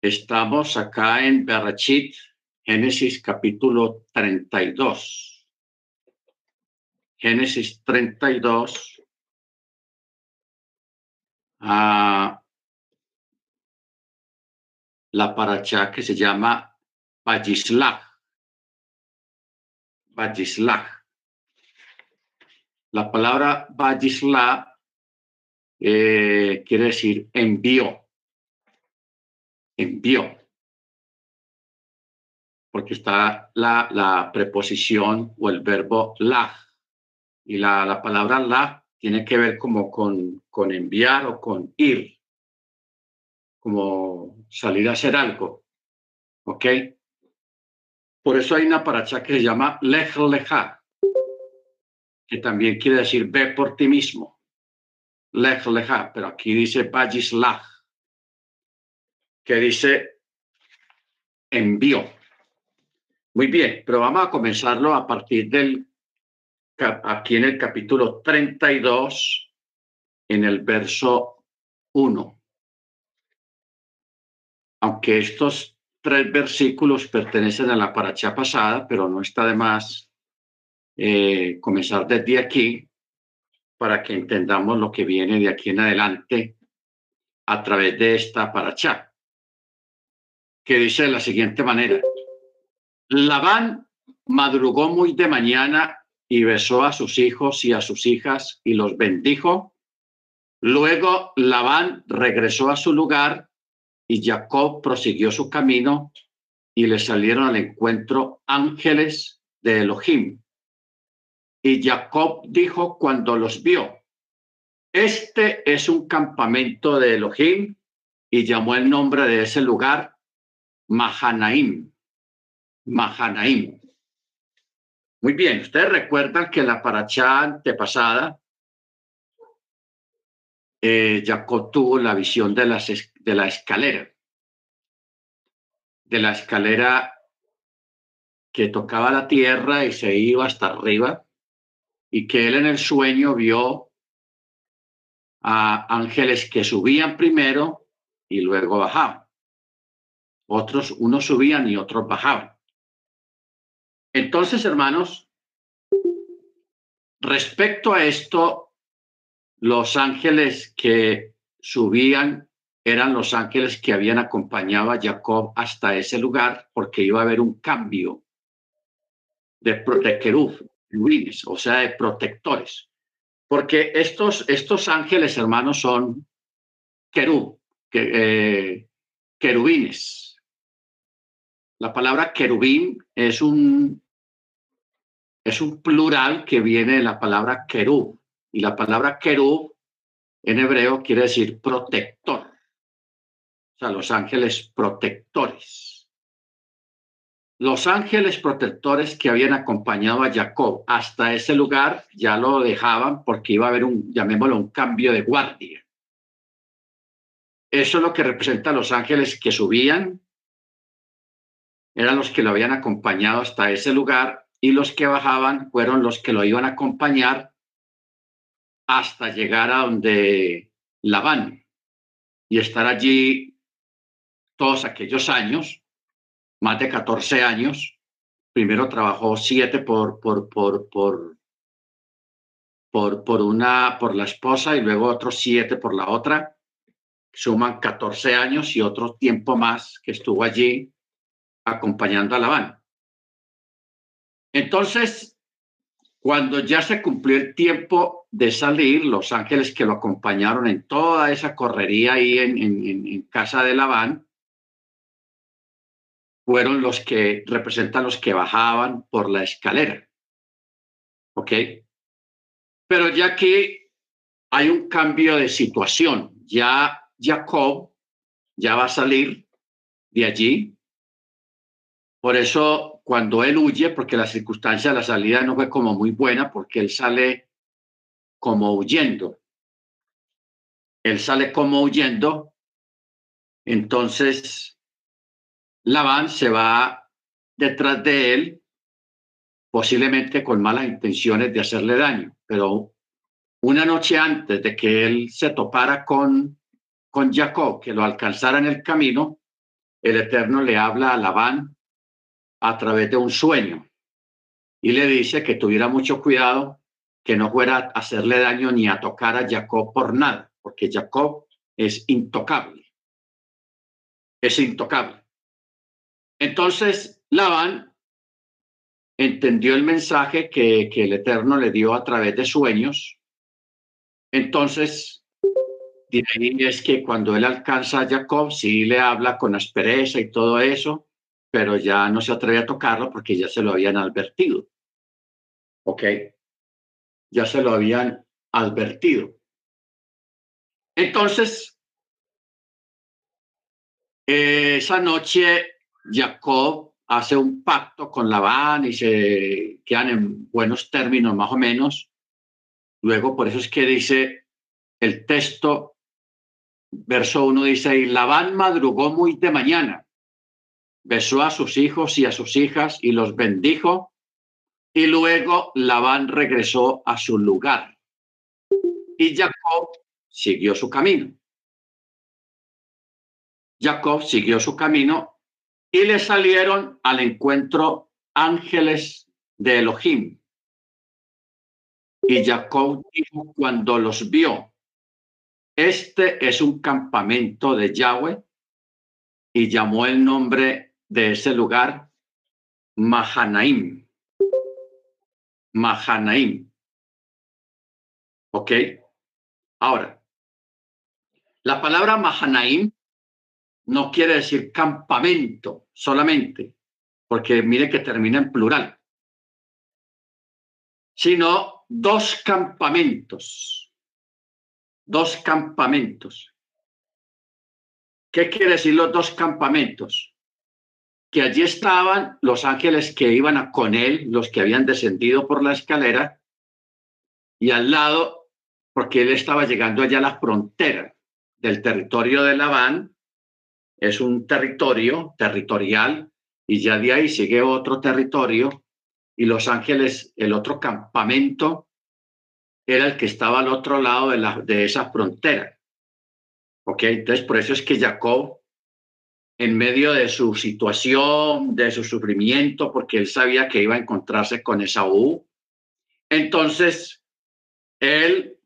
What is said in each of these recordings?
Estamos acá en Berachit, Génesis capítulo 32. Génesis 32. Ah, la paracha que se llama Bajislach. Bajislach. La palabra Bajislach eh, quiere decir envió envió. Porque está la, preposición o el verbo la. Y la, la palabra la tiene que ver como con, con enviar o con ir. Como salir a hacer algo. ¿Ok? Por eso hay una paracha que se llama lej leja, que también quiere decir ve por ti mismo. Lej leja, pero aquí dice bajislach que dice envío. Muy bien, pero vamos a comenzarlo a partir del, aquí en el capítulo 32, en el verso 1. Aunque estos tres versículos pertenecen a la paracha pasada, pero no está de más eh, comenzar desde aquí para que entendamos lo que viene de aquí en adelante a través de esta paracha que dice de la siguiente manera. Labán madrugó muy de mañana y besó a sus hijos y a sus hijas y los bendijo. Luego Labán regresó a su lugar y Jacob prosiguió su camino y le salieron al encuentro ángeles de Elohim. Y Jacob dijo cuando los vio, este es un campamento de Elohim y llamó el nombre de ese lugar Mahanaim. Mahanaim. Muy bien, ustedes recuerdan que la paracha antepasada, eh, Jacob tuvo la visión de, las, de la escalera, de la escalera que tocaba la tierra y se iba hasta arriba, y que él en el sueño vio a ángeles que subían primero y luego bajaban. Otros, unos subían y otros bajaban. Entonces, hermanos, respecto a esto, los ángeles que subían eran los ángeles que habían acompañado a Jacob hasta ese lugar, porque iba a haber un cambio de, de o sea, de protectores. Porque estos, estos ángeles, hermanos, son querub, que, eh, querubines. La palabra querubín es un, es un plural que viene de la palabra querub. Y la palabra querub en hebreo quiere decir protector. O sea, los ángeles protectores. Los ángeles protectores que habían acompañado a Jacob hasta ese lugar ya lo dejaban porque iba a haber un, llamémoslo, un cambio de guardia. Eso es lo que representa a los ángeles que subían eran los que lo habían acompañado hasta ese lugar y los que bajaban fueron los que lo iban a acompañar hasta llegar a donde Labán y estar allí todos aquellos años, más de 14 años. Primero trabajó siete por, por, por, por, por, por una, por la esposa y luego otros siete por la otra. Suman 14 años y otro tiempo más que estuvo allí acompañando a Labán. Entonces, cuando ya se cumplió el tiempo de salir, los ángeles que lo acompañaron en toda esa correría ahí en, casa de Labán, fueron los que representan los que bajaban por la escalera. ¿Ok? Pero ya que hay un cambio de situación, ya Jacob ya va a salir de allí por eso, cuando él huye, porque la circunstancia de la salida no fue como muy buena, porque él sale como huyendo. Él sale como huyendo. Entonces, Labán se va detrás de él, posiblemente con malas intenciones de hacerle daño. Pero una noche antes de que él se topara con, con Jacob, que lo alcanzara en el camino, el Eterno le habla a Labán a través de un sueño y le dice que tuviera mucho cuidado, que no fuera a hacerle daño ni a tocar a Jacob por nada, porque Jacob es intocable. Es intocable. Entonces, Labán entendió el mensaje que, que el Eterno le dio a través de sueños. Entonces, de ahí es que cuando él alcanza a Jacob, sí le habla con aspereza y todo eso, pero ya no se atreve a tocarlo porque ya se lo habían advertido. ¿Ok? Ya se lo habían advertido. Entonces, esa noche Jacob hace un pacto con Labán y se quedan en buenos términos más o menos. Luego, por eso es que dice el texto, verso 1 dice, y Labán madrugó muy de mañana besó a sus hijos y a sus hijas y los bendijo, y luego Labán regresó a su lugar. Y Jacob siguió su camino. Jacob siguió su camino y le salieron al encuentro ángeles de Elohim. Y Jacob dijo cuando los vio, este es un campamento de Yahweh, y llamó el nombre de ese lugar Mahanaim. Mahanaim. ¿Ok? Ahora, la palabra Mahanaim no quiere decir campamento solamente, porque mire que termina en plural, sino dos campamentos. Dos campamentos. ¿Qué quiere decir los dos campamentos? Que allí estaban los ángeles que iban a, con él, los que habían descendido por la escalera, y al lado, porque él estaba llegando allá a la frontera del territorio de Labán, es un territorio territorial, y ya de ahí sigue otro territorio, y los ángeles, el otro campamento, era el que estaba al otro lado de, la, de esa frontera. ¿Ok? Entonces, por eso es que Jacob en medio de su situación, de su sufrimiento, porque él sabía que iba a encontrarse con Esaú. Entonces, él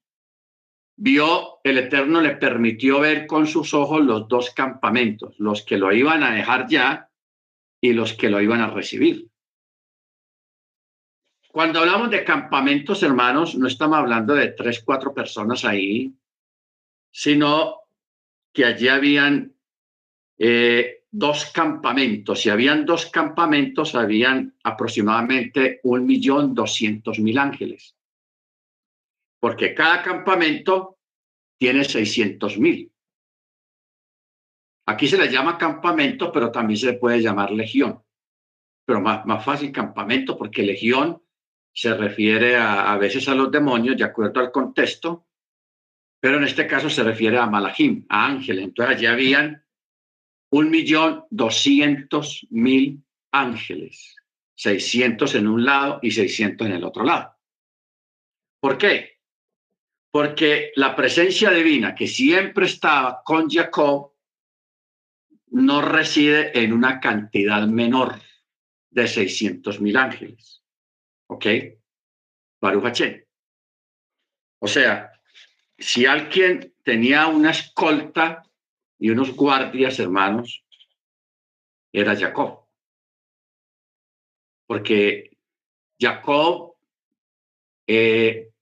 vio, el Eterno le permitió ver con sus ojos los dos campamentos, los que lo iban a dejar ya y los que lo iban a recibir. Cuando hablamos de campamentos, hermanos, no estamos hablando de tres, cuatro personas ahí, sino que allí habían eh, dos campamentos. Si habían dos campamentos, habían aproximadamente un millón doscientos mil ángeles. Porque cada campamento tiene seiscientos mil. Aquí se le llama campamento, pero también se puede llamar legión. Pero más, más fácil campamento porque legión se refiere a, veces a los demonios, de acuerdo al contexto, pero en este caso se refiere a Malachim, a ángeles. Entonces allí habían un millón doscientos mil ángeles, 600 en un lado y 600 en el otro lado. ¿Por qué? Porque la presencia divina que siempre estaba con Jacob no reside en una cantidad menor de 600 mil ángeles. ¿Ok? Baruch O sea, si alguien tenía una escolta y unos guardias hermanos, era Jacob. Porque Jacob, eh,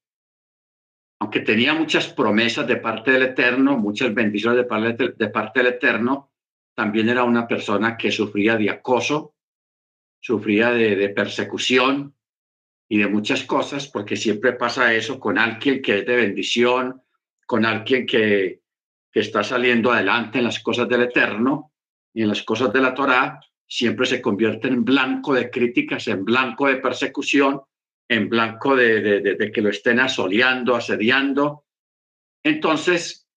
aunque tenía muchas promesas de parte del Eterno, muchas bendiciones de parte, de parte del Eterno, también era una persona que sufría de acoso, sufría de, de persecución y de muchas cosas, porque siempre pasa eso con alguien que es de bendición, con alguien que, que está saliendo adelante en las cosas del Eterno y en las cosas de la Torá, siempre se convierte en blanco de críticas, en blanco de persecución, en blanco de, que lo estén asoleando, asediando. Entonces,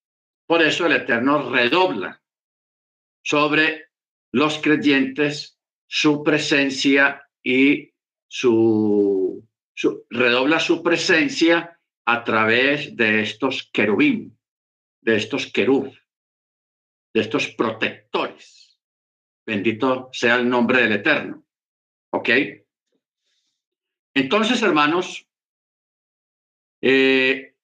por eso el Eterno redobla sobre los creyentes su presencia y su, redobla su presencia a través de estos querubín, de estos querub, de estos protectores. Bendito sea el nombre del Eterno. ¿Ok? Entonces, hermanos, eh,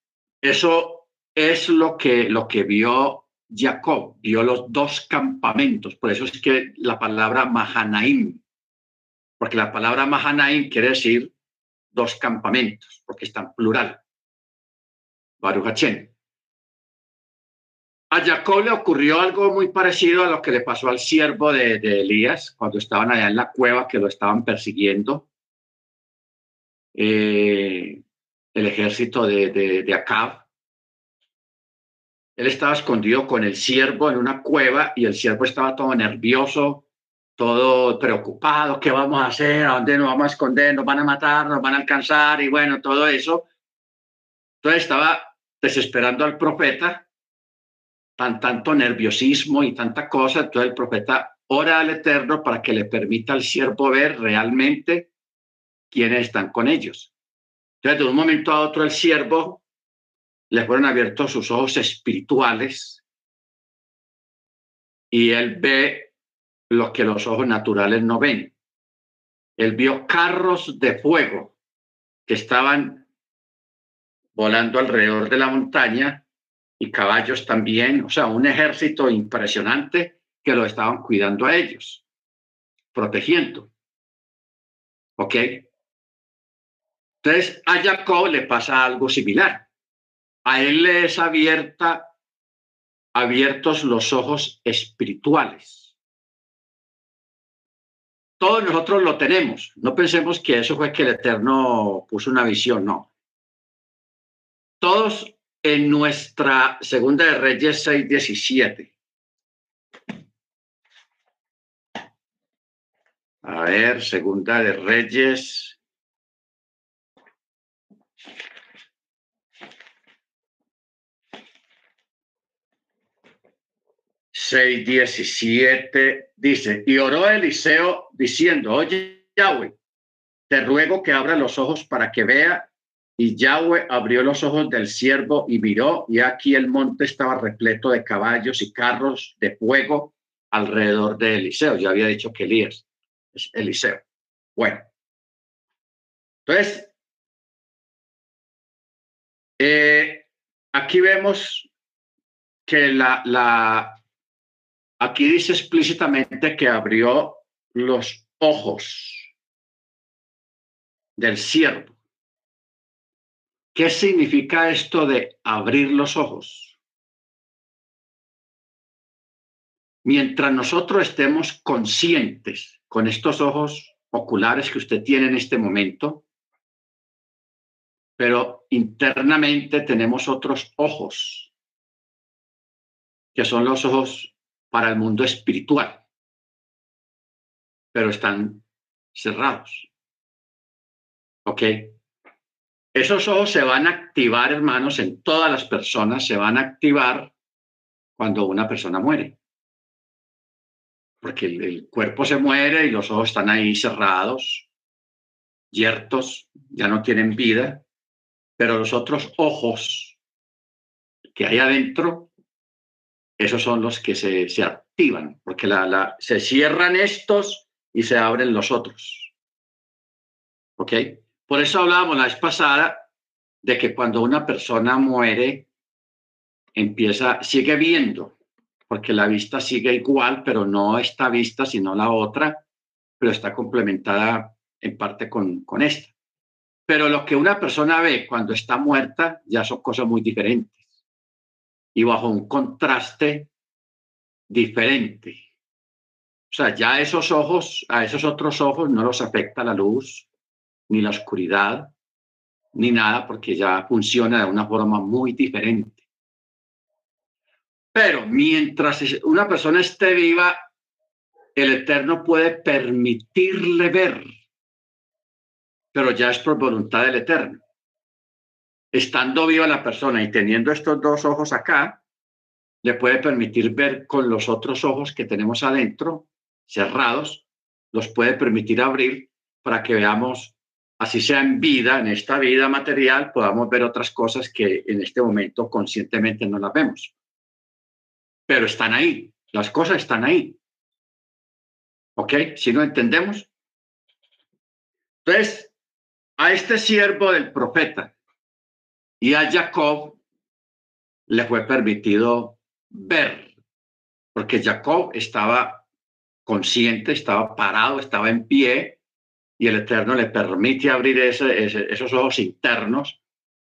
eso es lo que, lo que vio Jacob, vio los dos campamentos. Por eso es que la palabra Mahanaim, porque la palabra Mahanaim quiere decir dos campamentos, porque está en plural. Baruch A Jacob le ocurrió algo muy parecido a lo que le pasó al siervo de, Elías cuando estaban allá en la cueva que lo estaban persiguiendo. Eh, el ejército de, de, Acab. Él estaba escondido con el siervo en una cueva y el siervo estaba todo nervioso, todo preocupado, ¿qué vamos a hacer? ¿A dónde nos vamos a esconder? ¿Nos van a matar? ¿Nos van a alcanzar? Y bueno, todo eso. Entonces estaba desesperando al profeta, tan tanto nerviosismo y tanta cosa. Entonces el profeta ora al Eterno para que le permita al siervo ver realmente quiénes están con ellos. Entonces, de un momento a otro, el siervo le fueron abiertos sus ojos espirituales y él ve lo que los ojos naturales no ven. Él vio carros de fuego que estaban volando alrededor de la montaña y caballos también, o sea, un ejército impresionante que lo estaban cuidando a ellos, protegiendo. ¿Ok? Entonces, a Jacob le pasa algo similar. A él le es abierta, abiertos los ojos espirituales todos nosotros lo tenemos. No pensemos que eso fue que el Eterno puso una visión, no. Todos en nuestra Segunda de Reyes 6.17. A ver, Segunda de Reyes 6.17 dice, y oró Eliseo diciendo, oye Yahweh, te ruego que abra los ojos para que vea. Y Yahweh abrió los ojos del siervo y miró, y aquí el monte estaba repleto de caballos y carros de fuego alrededor de Eliseo. Ya había dicho que Elías es Eliseo. Bueno, entonces, eh, aquí vemos que la, la, Aquí dice explícitamente que abrió los ojos del siervo. ¿Qué significa esto de abrir los ojos? Mientras nosotros estemos conscientes con estos ojos oculares que usted tiene en este momento, pero internamente tenemos otros ojos, que son los ojos para el mundo espiritual, pero están cerrados. ¿Ok? Esos ojos se van a activar, hermanos, en todas las personas, se van a activar cuando una persona muere. Porque el, cuerpo se muere y los ojos están ahí cerrados, yertos, ya no tienen vida, pero los otros ojos que hay adentro esos son los que se, se activan, porque la, la, se cierran estos y se abren los otros. ¿Ok? Por eso hablábamos la vez pasada de que cuando una persona muere, empieza, sigue viendo, porque la vista sigue igual, pero no esta vista, sino la otra, pero está complementada en parte con, con esta. Pero lo que una persona ve cuando está muerta ya son cosas muy diferentes y bajo un contraste diferente. O sea, ya esos ojos, a esos otros ojos no los afecta la luz, ni la oscuridad, ni nada, porque ya funciona de una forma muy diferente. Pero mientras una persona esté viva, el Eterno puede permitirle ver, pero ya es por voluntad del Eterno estando viva la persona y teniendo estos dos ojos acá, le puede permitir ver con los otros ojos que tenemos adentro, cerrados, los puede permitir abrir para que veamos, así sea en vida, en esta vida material, podamos ver otras cosas que en este momento conscientemente no las vemos. Pero están ahí, las cosas están ahí. ¿Ok? Si no entendemos. Entonces, a este siervo del profeta y a Jacob le fue permitido ver, porque Jacob estaba consciente, estaba parado, estaba en pie, y el Eterno le permite abrir esos ojos internos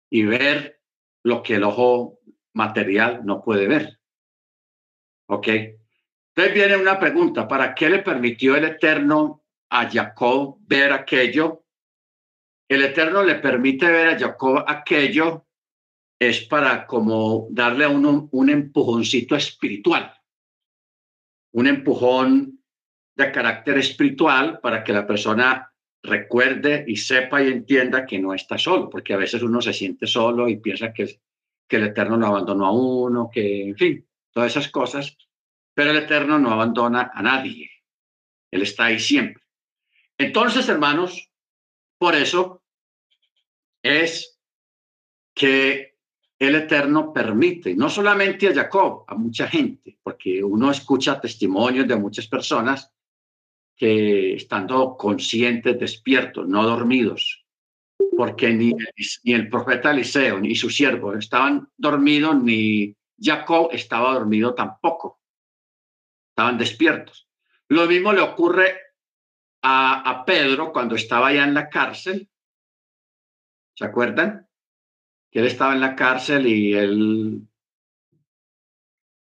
y ver lo que el ojo material no puede ver. ¿Ok? Entonces viene una pregunta, ¿para qué le permitió el Eterno a Jacob ver aquello? El Eterno le permite ver a Jacob aquello es para como darle a uno un empujoncito espiritual, un empujón de carácter espiritual para que la persona recuerde y sepa y entienda que no está solo, porque a veces uno se siente solo y piensa que, el Eterno lo abandonó a uno, que, en fin, todas esas cosas, pero el Eterno no abandona a nadie. Él está ahí siempre. Entonces, hermanos, por eso es que el Eterno permite, no solamente a Jacob, a mucha gente, porque uno escucha testimonios de muchas personas que estando conscientes, despiertos, no dormidos, porque ni, el profeta Eliseo ni su siervo estaban dormidos, ni Jacob estaba dormido tampoco, estaban despiertos. Lo mismo le ocurre a Pedro cuando estaba ya en la cárcel, ¿se acuerdan? Que él estaba en la cárcel y él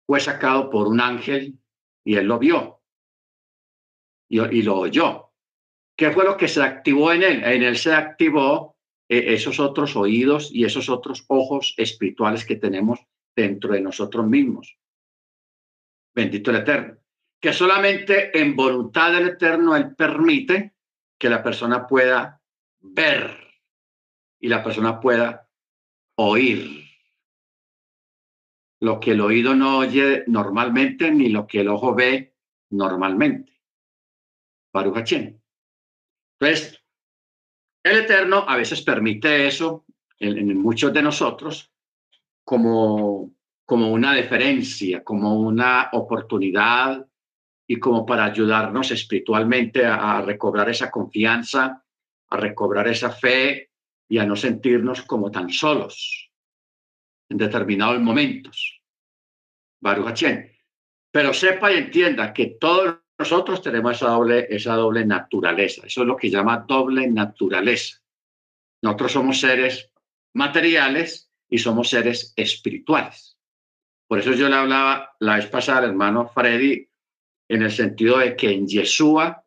fue sacado por un ángel y él lo vio y, lo oyó. ¿Qué fue lo que se activó en él? En él se activó eh, esos otros oídos y esos otros ojos espirituales que tenemos dentro de nosotros mismos. Bendito el Eterno. Que solamente en voluntad del Eterno Él permite que la persona pueda ver y la persona pueda oír. Lo que el oído no oye normalmente ni lo que el ojo ve normalmente. Baruch Entonces, el Eterno a veces permite eso en, muchos de nosotros como, como una deferencia, como una oportunidad y como para ayudarnos espiritualmente a, recobrar esa confianza, a recobrar esa fe y a no sentirnos como tan solos en determinados momentos. Baruch Pero sepa y entienda que todo nosotros tenemos esa doble, esa doble naturaleza. Eso es lo que llama doble naturaleza. Nosotros somos seres materiales y somos seres espirituales. Por eso yo le hablaba la vez pasada al hermano Freddy en el sentido de que en Yeshua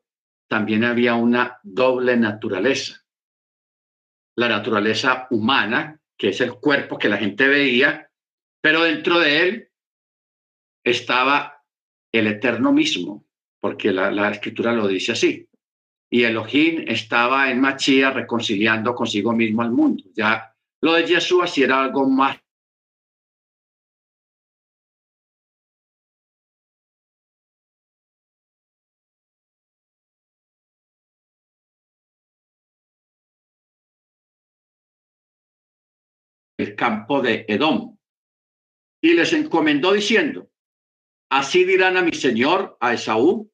también había una doble naturaleza. La naturaleza humana, que es el cuerpo que la gente veía, pero dentro de él estaba el eterno mismo, porque la, escritura lo dice así. Y Elohim estaba en Machía reconciliando consigo mismo al mundo. Ya lo de Jesús si era algo más el campo de Edom. Y les encomendó diciendo, así dirán a mi señor, a Esaú,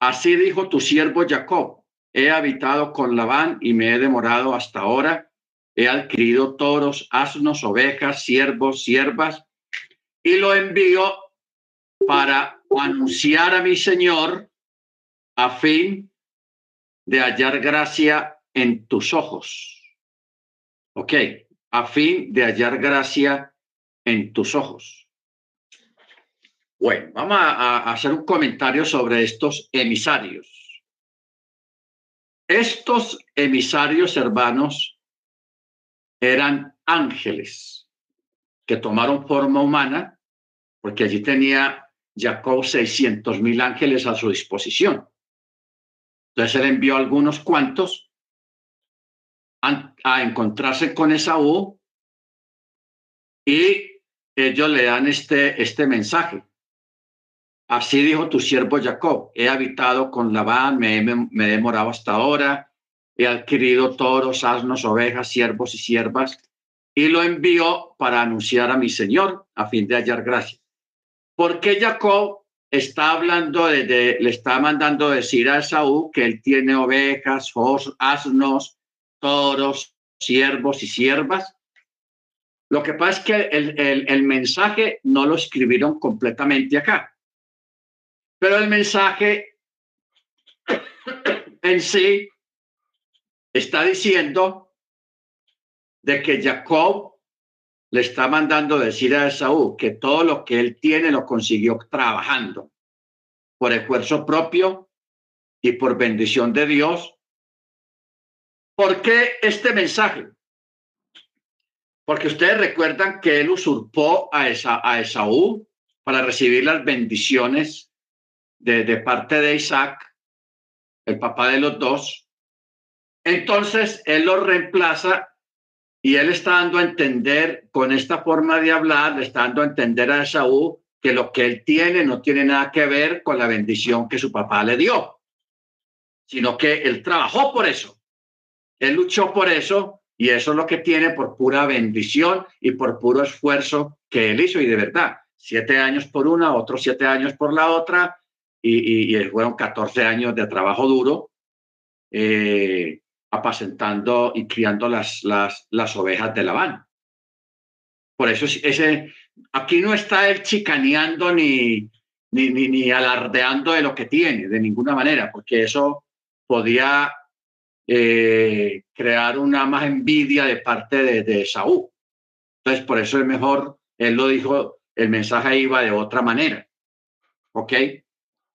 Así dijo tu siervo Jacob, he habitado con Labán y me he demorado hasta ahora, he adquirido toros, asnos, ovejas, siervos, siervas, y lo envío para anunciar a mi Señor a fin de hallar gracia en tus ojos. Ok, a fin de hallar gracia en tus ojos. Bueno, vamos a, hacer un comentario sobre estos emisarios. Estos emisarios, hermanos, eran ángeles que tomaron forma humana, porque allí tenía Jacob 600 mil ángeles a su disposición. Entonces él envió algunos cuantos a, a encontrarse con Esaú y ellos le dan este, este mensaje. Así dijo tu siervo Jacob, he habitado con Labán, me, he demorado hasta ahora, he adquirido toros, asnos, ovejas, siervos y siervas, y lo envió para anunciar a mi Señor a fin de hallar gracia. ¿Por qué Jacob está hablando de, le está mandando decir a Esaú que él tiene ovejas, asnos, toros, siervos y siervas. Lo que pasa es que el, el mensaje no lo escribieron completamente acá, pero el mensaje en sí está diciendo de que Jacob le está mandando decir a Esaú que todo lo que él tiene lo consiguió trabajando por esfuerzo propio y por bendición de Dios. ¿Por qué este mensaje? Porque ustedes recuerdan que él usurpó a, Esa, a Esaú para recibir las bendiciones de, parte de Isaac, el papá de los dos. Entonces él lo reemplaza y él está dando a entender, con esta forma de hablar, le está dando a entender a Esaú que lo que él tiene no tiene nada que ver con la bendición que su papá le dio, sino que él trabajó por eso. Él luchó por eso y eso es lo que tiene por pura bendición y por puro esfuerzo que él hizo. Y de verdad, siete años por una, otros siete años por la otra, y, y, fueron 14 años de trabajo duro. Eh, apacentando y criando las, las, las ovejas de Labán. Por eso ese, aquí no está él chicaneando ni, ni, ni, alardeando de lo que tiene, de ninguna manera, porque eso podía eh, crear una más envidia de parte de, de Saúl. Entonces, por eso es mejor, él lo dijo, el mensaje iba de otra manera. ¿Ok?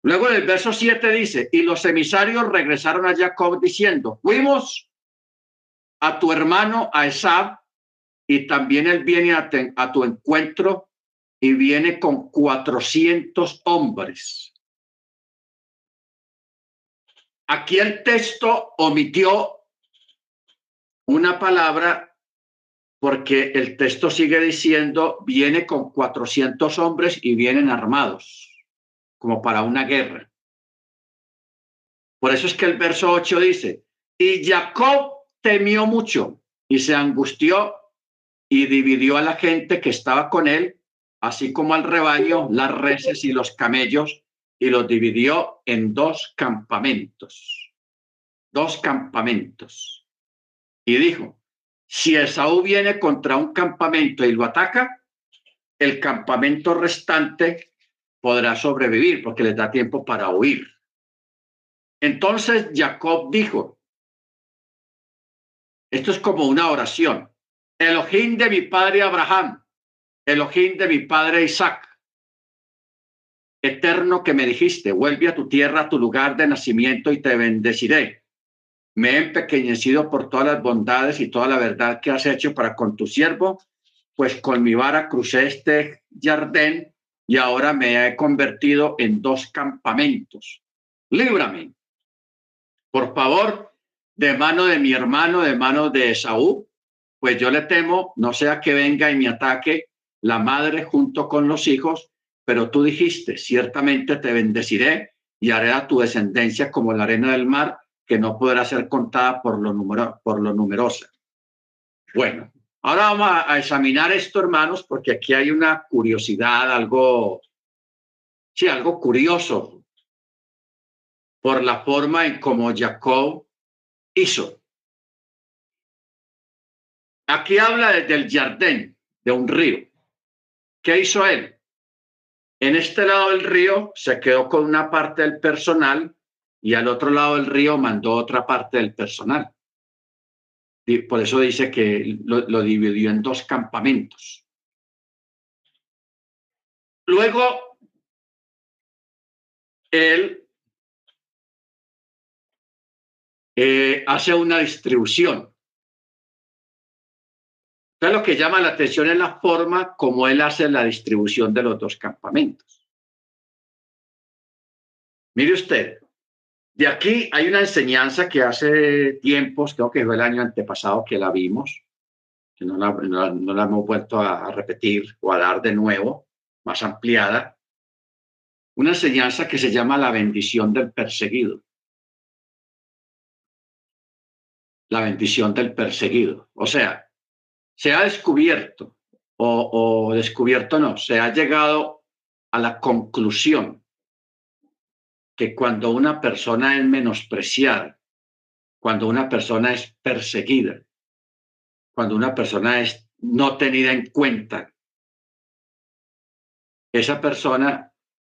Luego en el verso 7 dice, y los emisarios regresaron a Jacob diciendo, fuimos a tu hermano, a Esab, y también él viene a, a tu encuentro y viene con 400 hombres. Aquí el texto omitió una palabra porque el texto sigue diciendo, viene con 400 hombres y vienen armados como para una guerra. Por eso es que el verso 8 dice, y Jacob temió mucho y se angustió y dividió a la gente que estaba con él, así como al rebaño, las reses y los camellos, y los dividió en dos campamentos. Dos campamentos. Y dijo, si Esaú viene contra un campamento y lo ataca, el campamento restante podrá sobrevivir porque les da tiempo para huir. Entonces Jacob dijo, esto es como una oración, Elohim de mi padre Abraham, Elohim de mi padre Isaac, eterno que me dijiste, vuelve a tu tierra, a tu lugar de nacimiento y te bendeciré. Me he empequeñecido por todas las bondades y toda la verdad que has hecho para con tu siervo, pues con mi vara crucé este jardín y ahora me he convertido en dos campamentos. Líbrame, por favor, de mano de mi hermano, de mano de Esaú, pues yo le temo, no sea que venga y me ataque la madre junto con los hijos, pero tú dijiste, ciertamente te bendeciré y haré a tu descendencia como la arena del mar, que no podrá ser contada por lo, número, por lo numerosa. Bueno, Ahora vamos a, examinar esto, hermanos, porque aquí hay una curiosidad, algo, sí, algo curioso por la forma en cómo Jacob hizo. Aquí habla del jardín, de un río. ¿Qué hizo él? En este lado del río se quedó con una parte del personal y al otro lado del río mandó otra parte del personal. Por eso dice que lo, dividió en dos campamentos. Luego, él eh, hace una distribución. Entonces, lo que llama la atención es la forma como él hace la distribución de los dos campamentos. Mire usted, de aquí hay una enseñanza que hace tiempos, creo que fue el año antepasado que la vimos, que no la, no la, hemos vuelto a, repetir o a dar de nuevo, más ampliada. Una enseñanza que se llama la bendición del perseguido. La bendición del perseguido. O sea, se ha descubierto, o, o descubierto no, se ha llegado a la conclusión que cuando una persona es menospreciada, cuando una persona es perseguida, cuando una persona es no tenida en cuenta, esa persona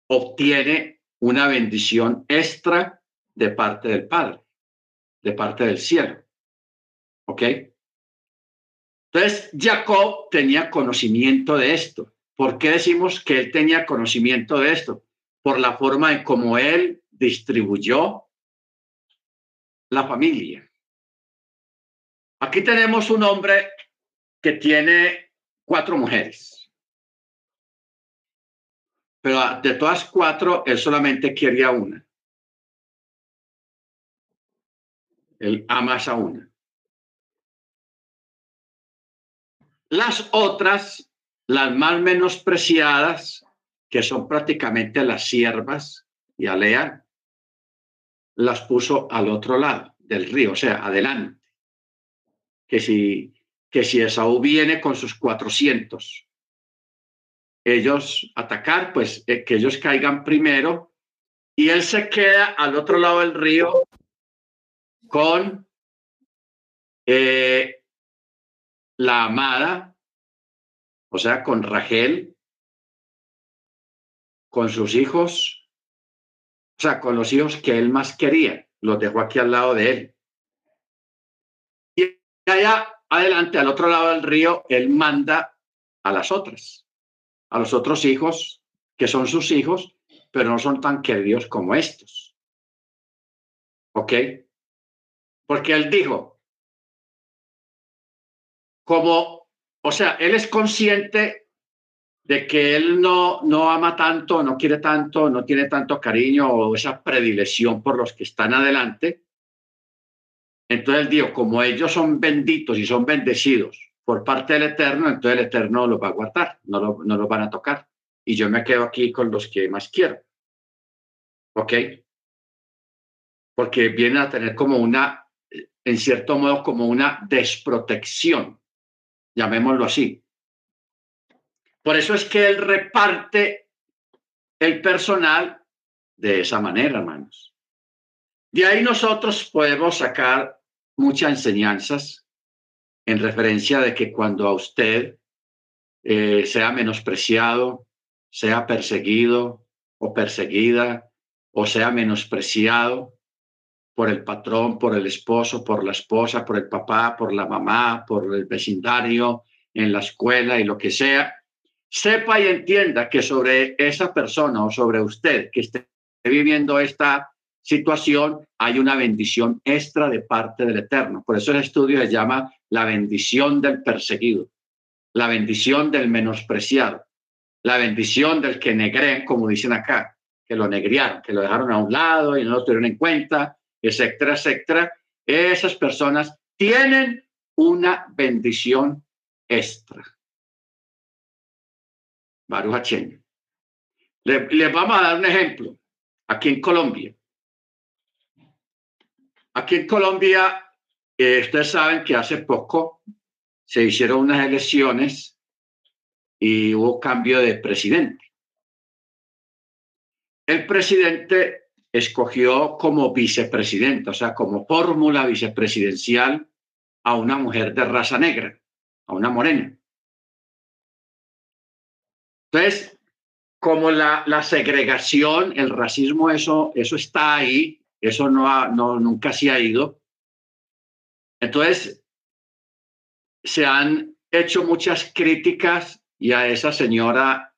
obtiene una bendición extra de parte del Padre, de parte del cielo. ¿Ok? Entonces, Jacob tenía conocimiento de esto. ¿Por qué decimos que él tenía conocimiento de esto? Por la forma en cómo él distribuyó la familia. Aquí tenemos un hombre que tiene cuatro mujeres. Pero de todas cuatro, él solamente quería una. Él ama a una. Las otras, las más menospreciadas, que son prácticamente las siervas y Alea, las puso al otro lado del río, o sea, adelante. Que si, que si Esaú viene con sus 400, ellos atacar, pues eh, que ellos caigan primero y él se queda al otro lado del río con eh, la amada, o sea, con Rachel, con sus hijos, o sea, con los hijos que él más quería, los dejó aquí al lado de él. Y allá adelante, al otro lado del río, él manda a las otras, a los otros hijos, que son sus hijos, pero no son tan queridos como estos. ¿Ok? Porque él dijo, como, o sea, él es consciente de que él no, no ama tanto, no quiere tanto, no tiene tanto cariño o esa predilección por los que están adelante. Entonces él dijo, como ellos son benditos y son bendecidos por parte del Eterno, entonces el Eterno los va a guardar, no, lo, no los van a tocar. Y yo me quedo aquí con los que más quiero. ¿Ok? Porque vienen a tener como una, en cierto modo, como una desprotección llamémoslo así. Por eso es que él reparte el personal de esa manera, hermanos. De ahí nosotros podemos sacar muchas enseñanzas en referencia de que cuando a usted eh, sea menospreciado, sea perseguido o perseguida, o sea menospreciado, por el patrón, por el esposo, por la esposa, por el papá, por la mamá, por el vecindario, en la escuela y lo que sea, sepa y entienda que sobre esa persona o sobre usted que esté viviendo esta situación hay una bendición extra de parte del Eterno. Por eso el estudio se llama la bendición del perseguido, la bendición del menospreciado, la bendición del que negren, como dicen acá, que lo negriaron, que lo dejaron a un lado y no lo tuvieron en cuenta, etcétera, etcétera, esas personas tienen una bendición extra. Baruch Les le vamos a dar un ejemplo. Aquí en Colombia. Aquí en Colombia, eh, ustedes saben que hace poco se hicieron unas elecciones y hubo cambio de presidente. El presidente escogió como vicepresidenta, o sea, como fórmula vicepresidencial a una mujer de raza negra, a una morena. Entonces, como la, segregación, el racismo, eso, eso está ahí, eso no, ha, no nunca se ha ido. Entonces, se han hecho muchas críticas y a esa señora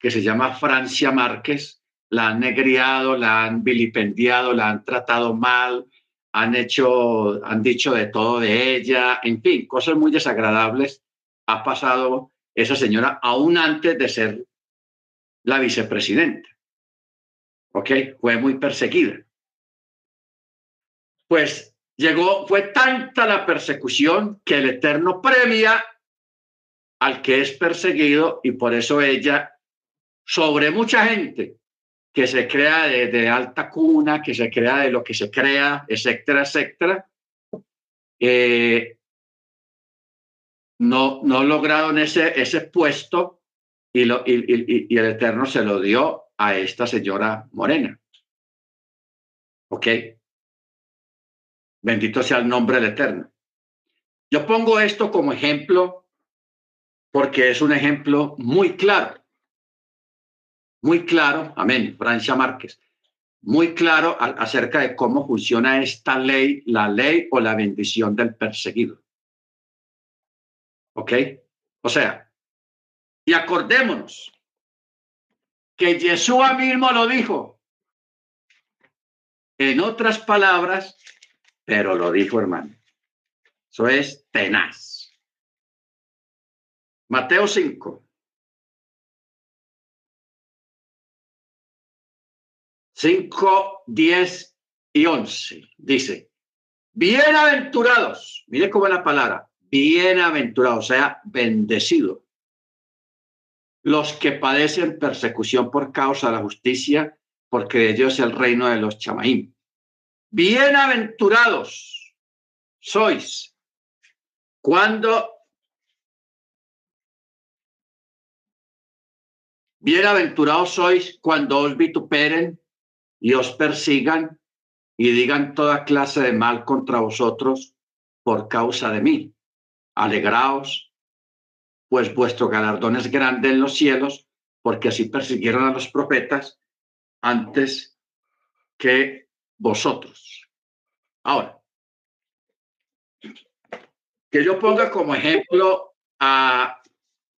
que se llama Francia Márquez, la han negriado, la han vilipendiado, la han tratado mal, han hecho, han dicho de todo de ella, en fin, cosas muy desagradables ha pasado esa señora aún antes de ser la vicepresidenta. ¿Ok? Fue muy perseguida. Pues llegó, fue tanta la persecución que el Eterno premia al que es perseguido y por eso ella, sobre mucha gente, que se crea de, alta cuna, que se crea de lo que se crea, etcétera, etcétera, eh, no, no lograron ese, ese puesto y, lo, y, el Eterno se lo dio a esta señora Morena. ¿Ok? Bendito sea el nombre del Eterno. Yo pongo esto como ejemplo porque es un ejemplo muy claro. Muy claro, amén, Francia Márquez, muy claro acerca de cómo funciona esta ley, la ley o la bendición del perseguido. ¿Ok? O sea, y acordémonos que Yeshua mismo lo dijo. En otras palabras, pero lo dijo hermano. Eso es tenaz. Mateo 5. 5, 10 y 11. Dice, bienaventurados. Mire cómo es la palabra. Bienaventurados, sea, bendecido. Los que padecen persecución por causa de la justicia, porque de ellos es el reino de los chamaín. Bienaventurados sois cuando Bienaventurados sois cuando os vituperen y os persigan y digan toda clase de mal contra vosotros por causa de mí. Alegraos, pues vuestro galardón es grande en los cielos, porque así persiguieron a los profetas antes que vosotros. Ahora, que yo ponga como ejemplo a,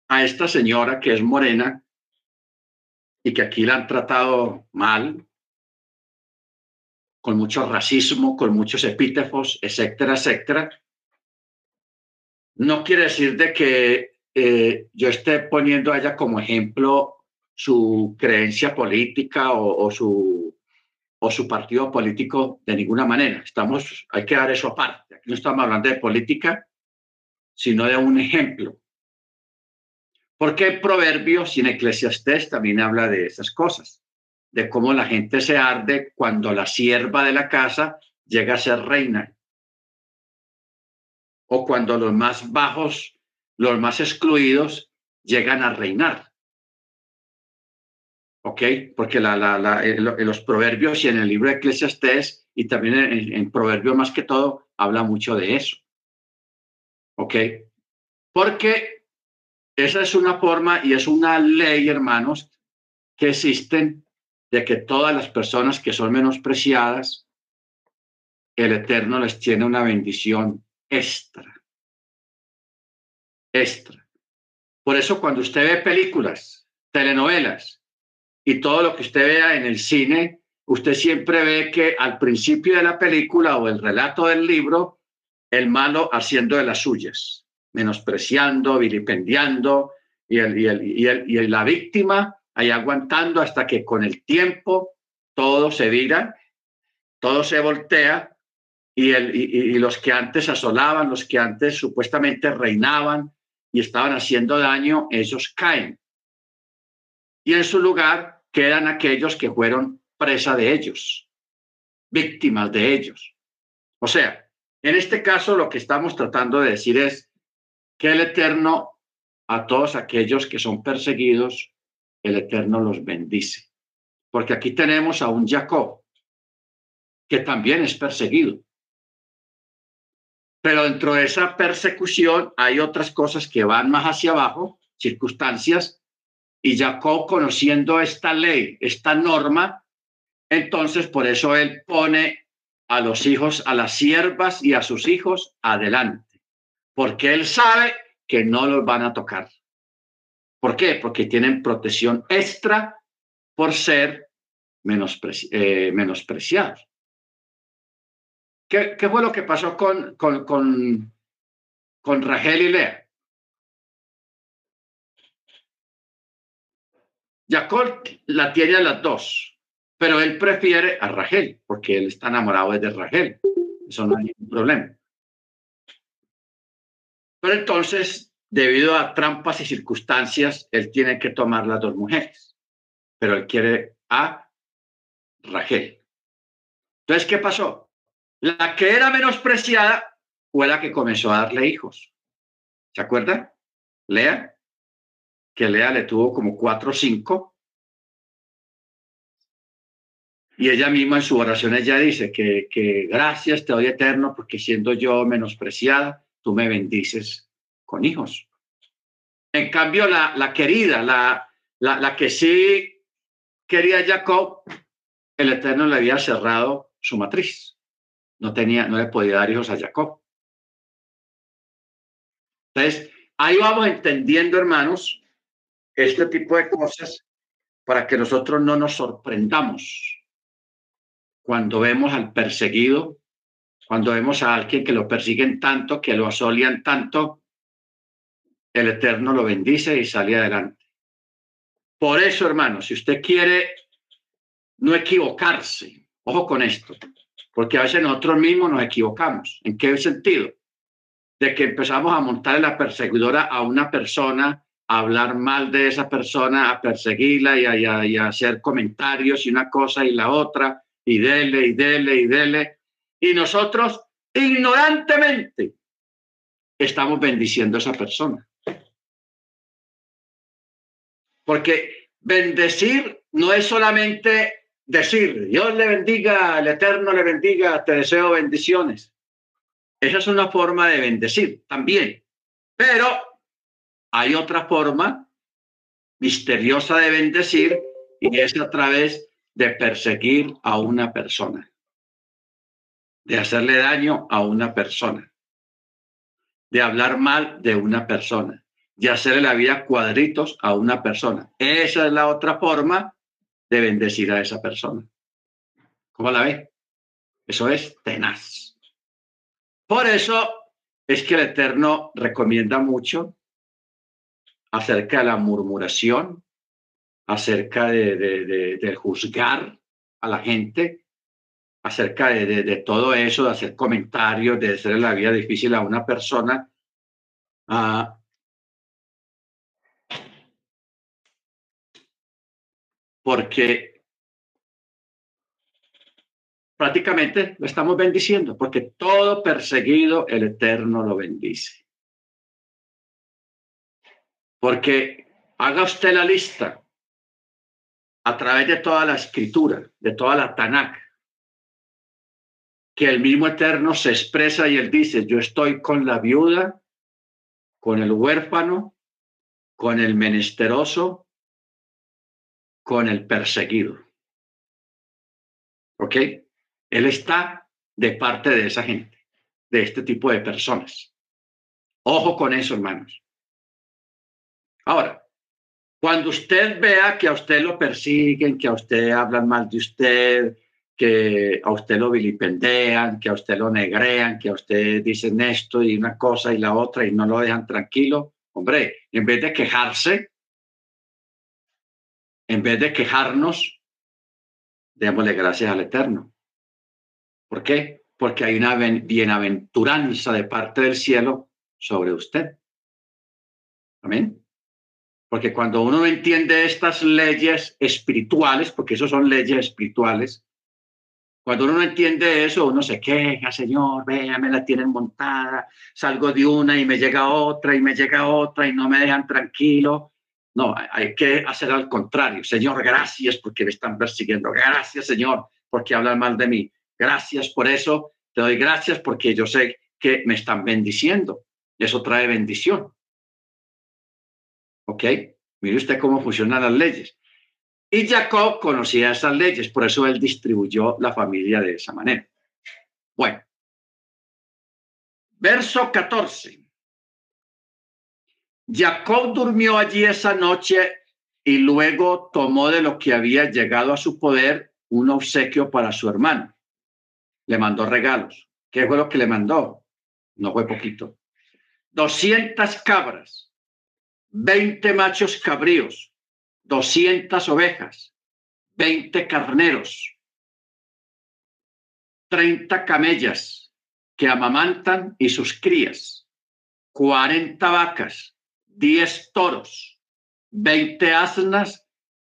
a esta señora que es morena y que aquí la han tratado mal, con mucho racismo, con muchos epítefos, etcétera, etcétera. No quiere decir de que eh, yo esté poniendo a ella como ejemplo su creencia política o, su, o su partido político de ninguna manera. Estamos, hay que dar eso aparte. Aquí no estamos hablando de política, sino de un ejemplo. Porque el proverbio sin Eclesiastés también habla de esas cosas, de cómo la gente se arde cuando la sierva de la casa llega a ser reina. O cuando los más bajos los más excluidos llegan a reinar. ¿Ok? Porque la, la, en los proverbios y en el libro de Eclesiastés y también en, en proverbios más que todo habla mucho de eso. ¿Ok? Porque esa es una forma y es una ley, hermanos, que existen de que todas las personas que son menospreciadas, el Eterno les tiene una bendición extra extra. Por eso cuando usted ve películas, telenovelas y todo lo que usted vea en el cine, usted siempre ve que al principio de la película o el relato del libro, el malo haciendo de las suyas, menospreciando, vilipendiando y, el, y, el, y, el, y la víctima ahí aguantando hasta que con el tiempo todo se vira, todo se voltea y, los que antes asolaban, los que antes supuestamente reinaban, y estaban haciendo daño, ellos caen. Y en su lugar quedan aquellos que fueron presa de ellos, víctimas de ellos. O sea, en este caso lo que estamos tratando de decir es que el Eterno a todos aquellos que son perseguidos, el Eterno los bendice. Porque aquí tenemos a un Jacob que también es perseguido. Pero dentro de esa persecución hay otras cosas que van más hacia abajo, circunstancias, y Jacob conociendo esta ley, esta norma, entonces por eso él pone a los hijos, a las siervas y a sus hijos adelante, porque él sabe que no los van a tocar. ¿Por qué? Porque tienen protección extra por ser eh, menospreciados. ¿Qué, fue lo que pasó con, con, con, con Rachel y Lea? Jacob la tiene a las dos, pero él prefiere a Rachel porque él está enamorado de Rachel. Eso no hay ningún problema. Pero entonces, debido a trampas y circunstancias, él tiene que tomar las dos mujeres, pero él quiere a Rachel. Entonces, ¿qué pasó? La que era menospreciada fue la que comenzó a darle hijos. ¿Se acuerdan? Lea, que Lea le tuvo como cuatro o cinco. Y ella misma en su oración ella dice que, que gracias te doy eterno porque siendo yo menospreciada, tú me bendices con hijos. En cambio, la, la querida, la, la, la que sí quería Jacob, el Eterno le había cerrado su matriz. No tenía, no le podía dar hijos a Jacob. Entonces, ahí vamos entendiendo, hermanos, este tipo de cosas para que nosotros no nos sorprendamos cuando vemos al perseguido, cuando vemos a alguien que lo persiguen tanto, que lo asolian tanto, el Eterno lo bendice y sale adelante. Por eso, hermanos, si usted quiere no equivocarse, ojo con esto, porque a veces nosotros mismos nos equivocamos. ¿En qué sentido? De que empezamos a montar la perseguidora a una persona, a hablar mal de esa persona, a perseguirla y a, y a hacer comentarios y una cosa y la otra, y dele, y dele, y dele. Y nosotros, ignorantemente, estamos bendiciendo a esa persona. Porque bendecir no es solamente decir, Dios le bendiga, el Eterno le bendiga, te deseo bendiciones. Esa es una forma de bendecir también. Pero hay otra forma misteriosa de bendecir y es a través de perseguir a una persona, de hacerle daño a una persona, de hablar mal de una persona, de hacerle la vida cuadritos a una persona. Esa es la otra forma de bendecir a esa persona. ¿Cómo la ve? Eso es tenaz. Por eso es que el Eterno recomienda mucho acerca de la murmuración, acerca de, juzgar a la gente, acerca de, todo eso, de hacer comentarios, de hacer la vida difícil a una persona. Porque prácticamente lo estamos bendiciendo, porque todo perseguido el Eterno lo bendice. Porque haga usted la lista a través de toda la escritura, de toda la Tanakh, que el mismo Eterno se expresa y él dice, yo estoy con la viuda, con el huérfano, con el menesteroso, con el perseguido. ¿Ok? Él está de parte de esa gente, de este tipo de personas. Ojo con eso, hermanos. Ahora, cuando usted vea que a usted lo persiguen, que a usted hablan mal de usted, que a usted lo vilipendean, que a usted lo negrean, que a usted dicen esto y una cosa y la otra y no lo dejan tranquilo, hombre, en vez de quejarse, en vez de quejarnos, démosle gracias al Eterno. ¿Por qué? Porque hay una bienaventuranza de parte del cielo sobre usted. Amén. Porque cuando uno entiende estas leyes espirituales, porque eso son leyes espirituales, cuando uno no entiende eso, uno se queja, Señor, vea, me la tienen montada, salgo de una y me llega otra y me llega otra y no me dejan tranquilo. No, hay que hacer al contrario. Señor, gracias porque me están persiguiendo. Gracias, Señor, porque hablan mal de mí. Gracias por eso. Te doy gracias porque yo sé que me están bendiciendo. Eso trae bendición. ¿Ok? Mire usted cómo funcionan las leyes. Y Jacob conocía esas leyes, por eso él distribuyó la familia de esa manera. Bueno, verso 14. Jacob durmió allí esa noche y luego tomó de lo que había llegado a su poder un obsequio para su hermano. Le mandó regalos. ¿Qué fue lo que le mandó? No fue poquito. 200 cabras, 20 machos cabríos, 200 ovejas, 20 carneros, 30 camellas que amamantan y sus crías, 40 vacas, 10 toros, 20 asnas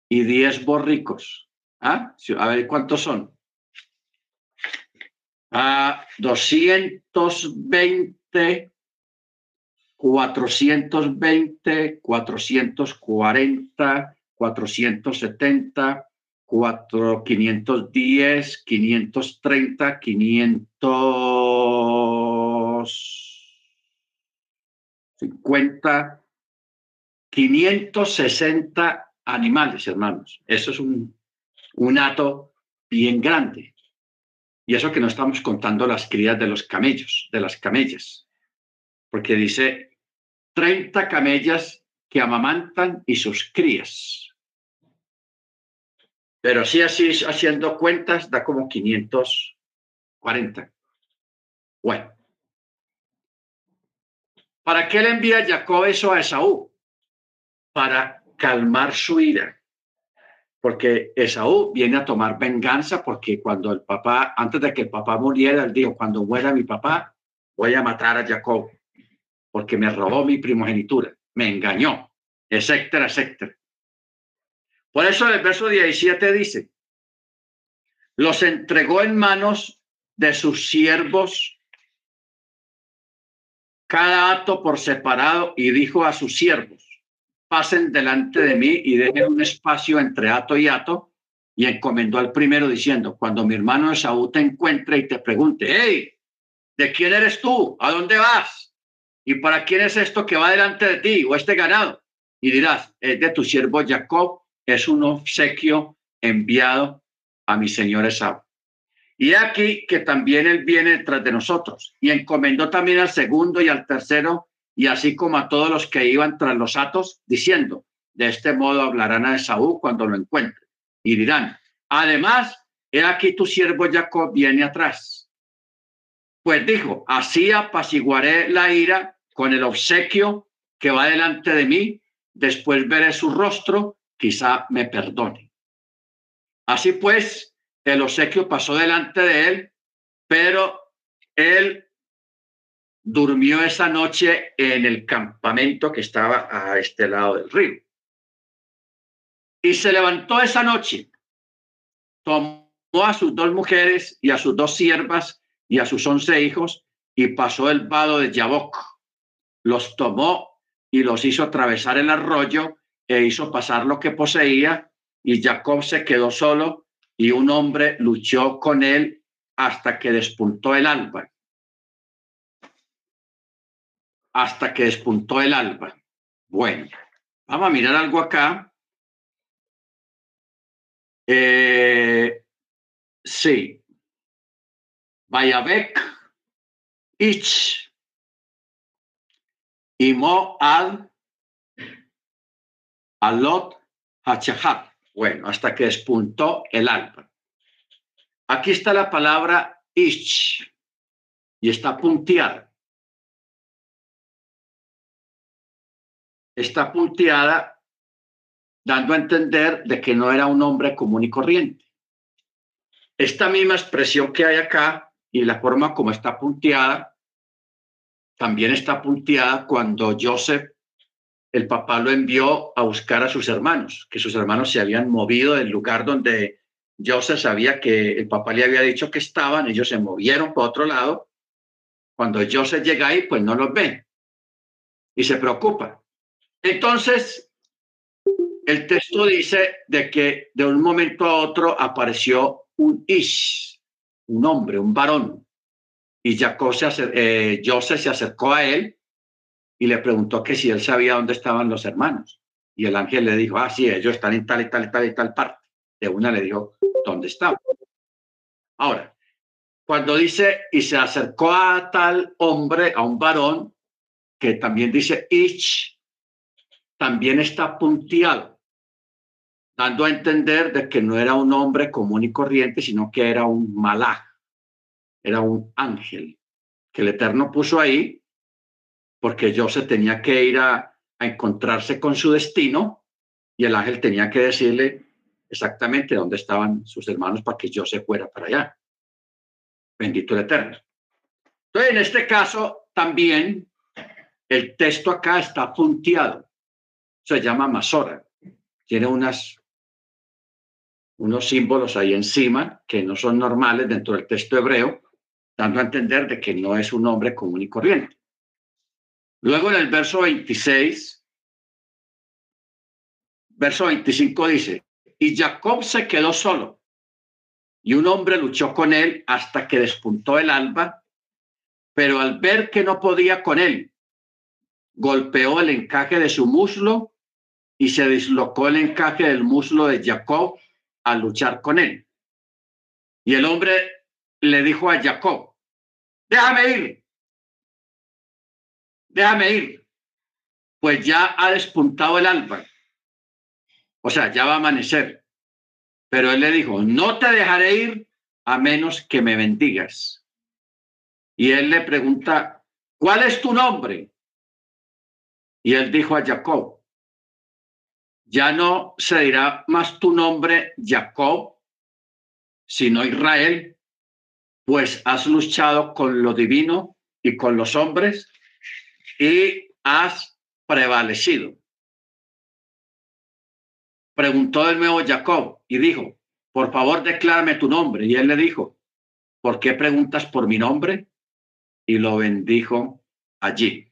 y 10 borricos. ¿Ah? A ver cuántos son. A 220 420, 440, 470, 4, 510, 530, 550, 560 animales, hermanos. Eso es un, un hato bien grande. Y eso que no estamos contando las crías de los camellos, de las camellas, porque dice 30 camellas que amamantan y sus crías. Pero sí, así haciendo cuentas, da como 540. Bueno. ¿Para qué le envía Jacob eso a Esaú? Para calmar su ira porque Esaú viene a tomar venganza porque cuando el papá, antes de que el papá muriera, él dijo, cuando muera mi papá, voy a matar a Jacob porque me robó mi primogenitura, me engañó, etcétera, etcétera. Por eso el verso 17 dice, los entregó en manos de sus siervos cada acto por separado y dijo a sus siervos, pasen delante de mí y dejen un espacio entre ato y ato. Y encomendó al primero diciendo, cuando mi hermano Esaú te encuentre y te pregunte, hey, ¿de quién eres tú? ¿A dónde vas? ¿Y para quién es esto que va delante de ti o este ganado? Y dirás, es de tu siervo Jacob, es un obsequio enviado a mi señor Esaú. Y aquí que también él viene detrás de nosotros. Y encomendó también al segundo y al tercero y así como a todos los que iban tras los atos, diciendo, de este modo hablarán a Esaú cuando lo encuentre, y dirán, además, he aquí tu siervo Jacob viene atrás. Pues dijo, así apaciguaré la ira con el obsequio que va delante de mí, después veré su rostro, quizá me perdone. Así pues, el obsequio pasó delante de él, pero él durmió esa noche en el campamento que estaba a este lado del río. Y se levantó esa noche, tomó a sus dos mujeres y a sus dos siervas y a sus once hijos y pasó el vado de Yaboc. Los tomó y los hizo atravesar el arroyo e hizo pasar lo que poseía y Jacob se quedó solo y un hombre luchó con él hasta que despuntó el alba hasta que despuntó el alba. Bueno, vamos a mirar algo acá. Eh, sí. Bayabek, Ich, Imo al, Alot, Hachahat. Bueno, hasta que despuntó el alba. Aquí está la palabra Ich y está punteada. Está punteada dando a entender de que no era un hombre común y corriente. Esta misma expresión que hay acá y la forma como está punteada, también está punteada cuando Joseph, el papá lo envió a buscar a sus hermanos, que sus hermanos se habían movido del lugar donde Joseph sabía que el papá le había dicho que estaban, ellos se movieron por otro lado. Cuando Joseph llega ahí, pues no los ve y se preocupa. Entonces, el texto dice de que de un momento a otro apareció un Ish, un hombre, un varón, y Jacob se eh, se acercó a él y le preguntó que si él sabía dónde estaban los hermanos. Y el ángel le dijo, ah, sí, ellos están en tal y tal y tal y tal parte. De una le dijo, ¿dónde estaban? Ahora, cuando dice, y se acercó a tal hombre, a un varón, que también dice Ish, también está punteado, dando a entender de que no era un hombre común y corriente, sino que era un malaj, era un ángel que el Eterno puso ahí porque yo tenía que ir a, encontrarse con su destino y el ángel tenía que decirle exactamente dónde estaban sus hermanos para que yo se fuera para allá. Bendito el Eterno. Entonces, en este caso, también el texto acá está punteado se llama Masora. Tiene unas, unos símbolos ahí encima que no son normales dentro del texto hebreo, dando a entender de que no es un hombre común y corriente. Luego en el verso 26, verso 25 dice, y Jacob se quedó solo. Y un hombre luchó con él hasta que despuntó el alba, pero al ver que no podía con él, golpeó el encaje de su muslo y se dislocó el encaje del muslo de Jacob al luchar con él. Y el hombre le dijo a Jacob, déjame ir, déjame ir, pues ya ha despuntado el alba. O sea, ya va a amanecer. Pero él le dijo, no te dejaré ir a menos que me bendigas. Y él le pregunta, ¿cuál es tu nombre? Y él dijo a Jacob, ya no se dirá más tu nombre Jacob, sino Israel, pues has luchado con lo divino y con los hombres y has prevalecido. Preguntó de nuevo Jacob y dijo, por favor, declárame tu nombre. Y él le dijo, ¿por qué preguntas por mi nombre? Y lo bendijo allí.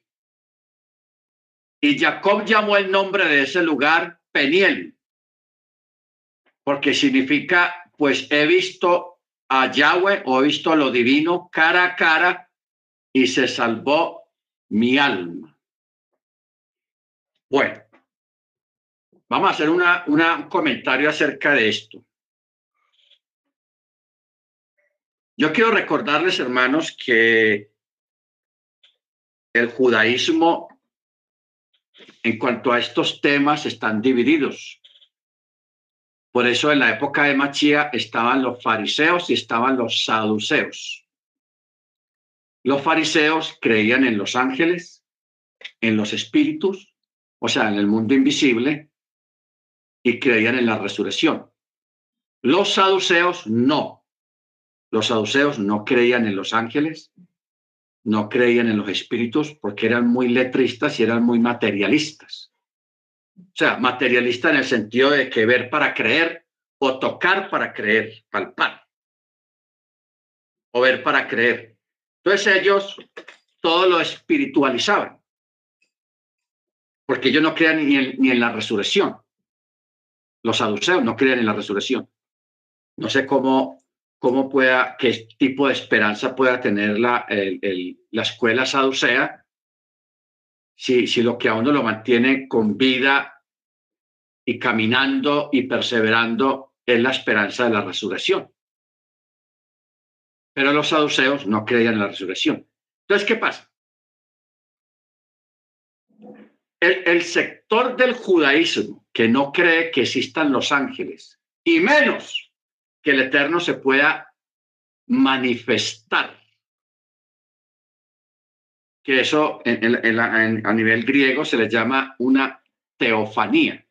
Y Jacob llamó el nombre de ese lugar Peniel, porque significa, pues he visto a Yahweh o he visto lo divino cara a cara y se salvó mi alma. Bueno, vamos a hacer una, un comentario acerca de esto. Yo quiero recordarles, hermanos, que el judaísmo en cuanto a estos temas están divididos. Por eso en la época de Machía estaban los fariseos y estaban los saduceos. Los fariseos creían en los ángeles, en los espíritus, o sea, en el mundo invisible, y creían en la resurrección. Los saduceos no. Los saduceos no creían en los ángeles, no creían en los espíritus porque eran muy letristas y eran muy materialistas. O sea, materialista en el sentido de que ver para creer o tocar para creer, palpar. O ver para creer. Entonces ellos todo lo espiritualizaban. Porque ellos no creían ni en, ni en la resurrección. Los saduceos no creían en la resurrección. No sé cómo cómo pueda, qué tipo de esperanza pueda tener la, la escuela saducea si, si lo que a uno lo mantiene con vida y caminando y perseverando es la esperanza de la resurrección. Pero los saduceos no creían en la resurrección. Entonces, ¿qué pasa? El, el sector del judaísmo que no cree que existan los ángeles, y menos que el Eterno se pueda manifestar. Que eso a nivel griego se le llama una teofanía.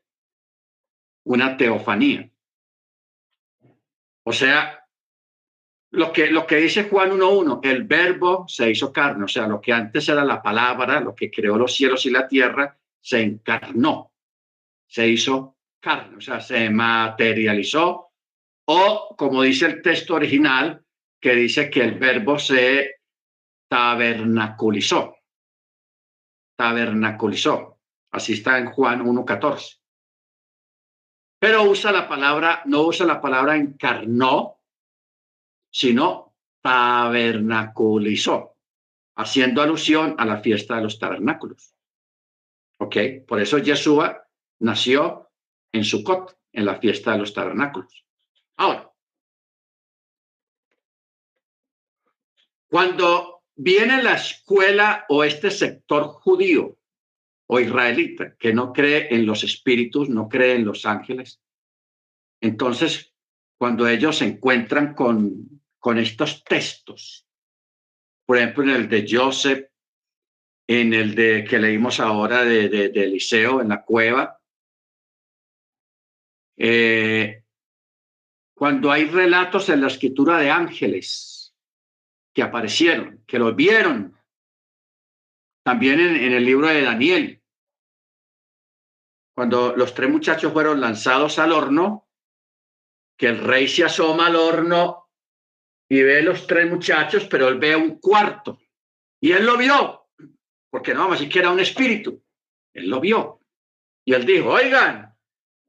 Una teofanía. O sea, lo que, lo que dice Juan 1.1, el verbo se hizo carne, o sea, lo que antes era la palabra, lo que creó los cielos y la tierra, se encarnó, se hizo carne, o sea, se materializó o como dice el texto original, que dice que el verbo se tabernaculizó. Tabernaculizó. Así está en Juan 1.14. Pero usa la palabra, no usa la palabra encarnó, sino tabernaculizó, haciendo alusión a la fiesta de los tabernáculos. ¿Ok? Por eso Yeshua nació en Sucot, en la fiesta de los tabernáculos. Ahora, cuando viene la escuela o este sector judío o israelita que no cree en los espíritus, no cree en los ángeles, entonces cuando ellos se encuentran con, con estos textos, por ejemplo en el de Joseph, en el de que leímos ahora de, de, Eliseo en la cueva, eh, cuando hay relatos en la escritura de ángeles que aparecieron, que los vieron, también en, el libro de Daniel, cuando los tres muchachos fueron lanzados al horno, que el rey se asoma al horno y ve los tres muchachos, pero él ve un cuarto. Y él lo vio, porque no vamos a un espíritu. Él lo vio. Y él dijo, oigan,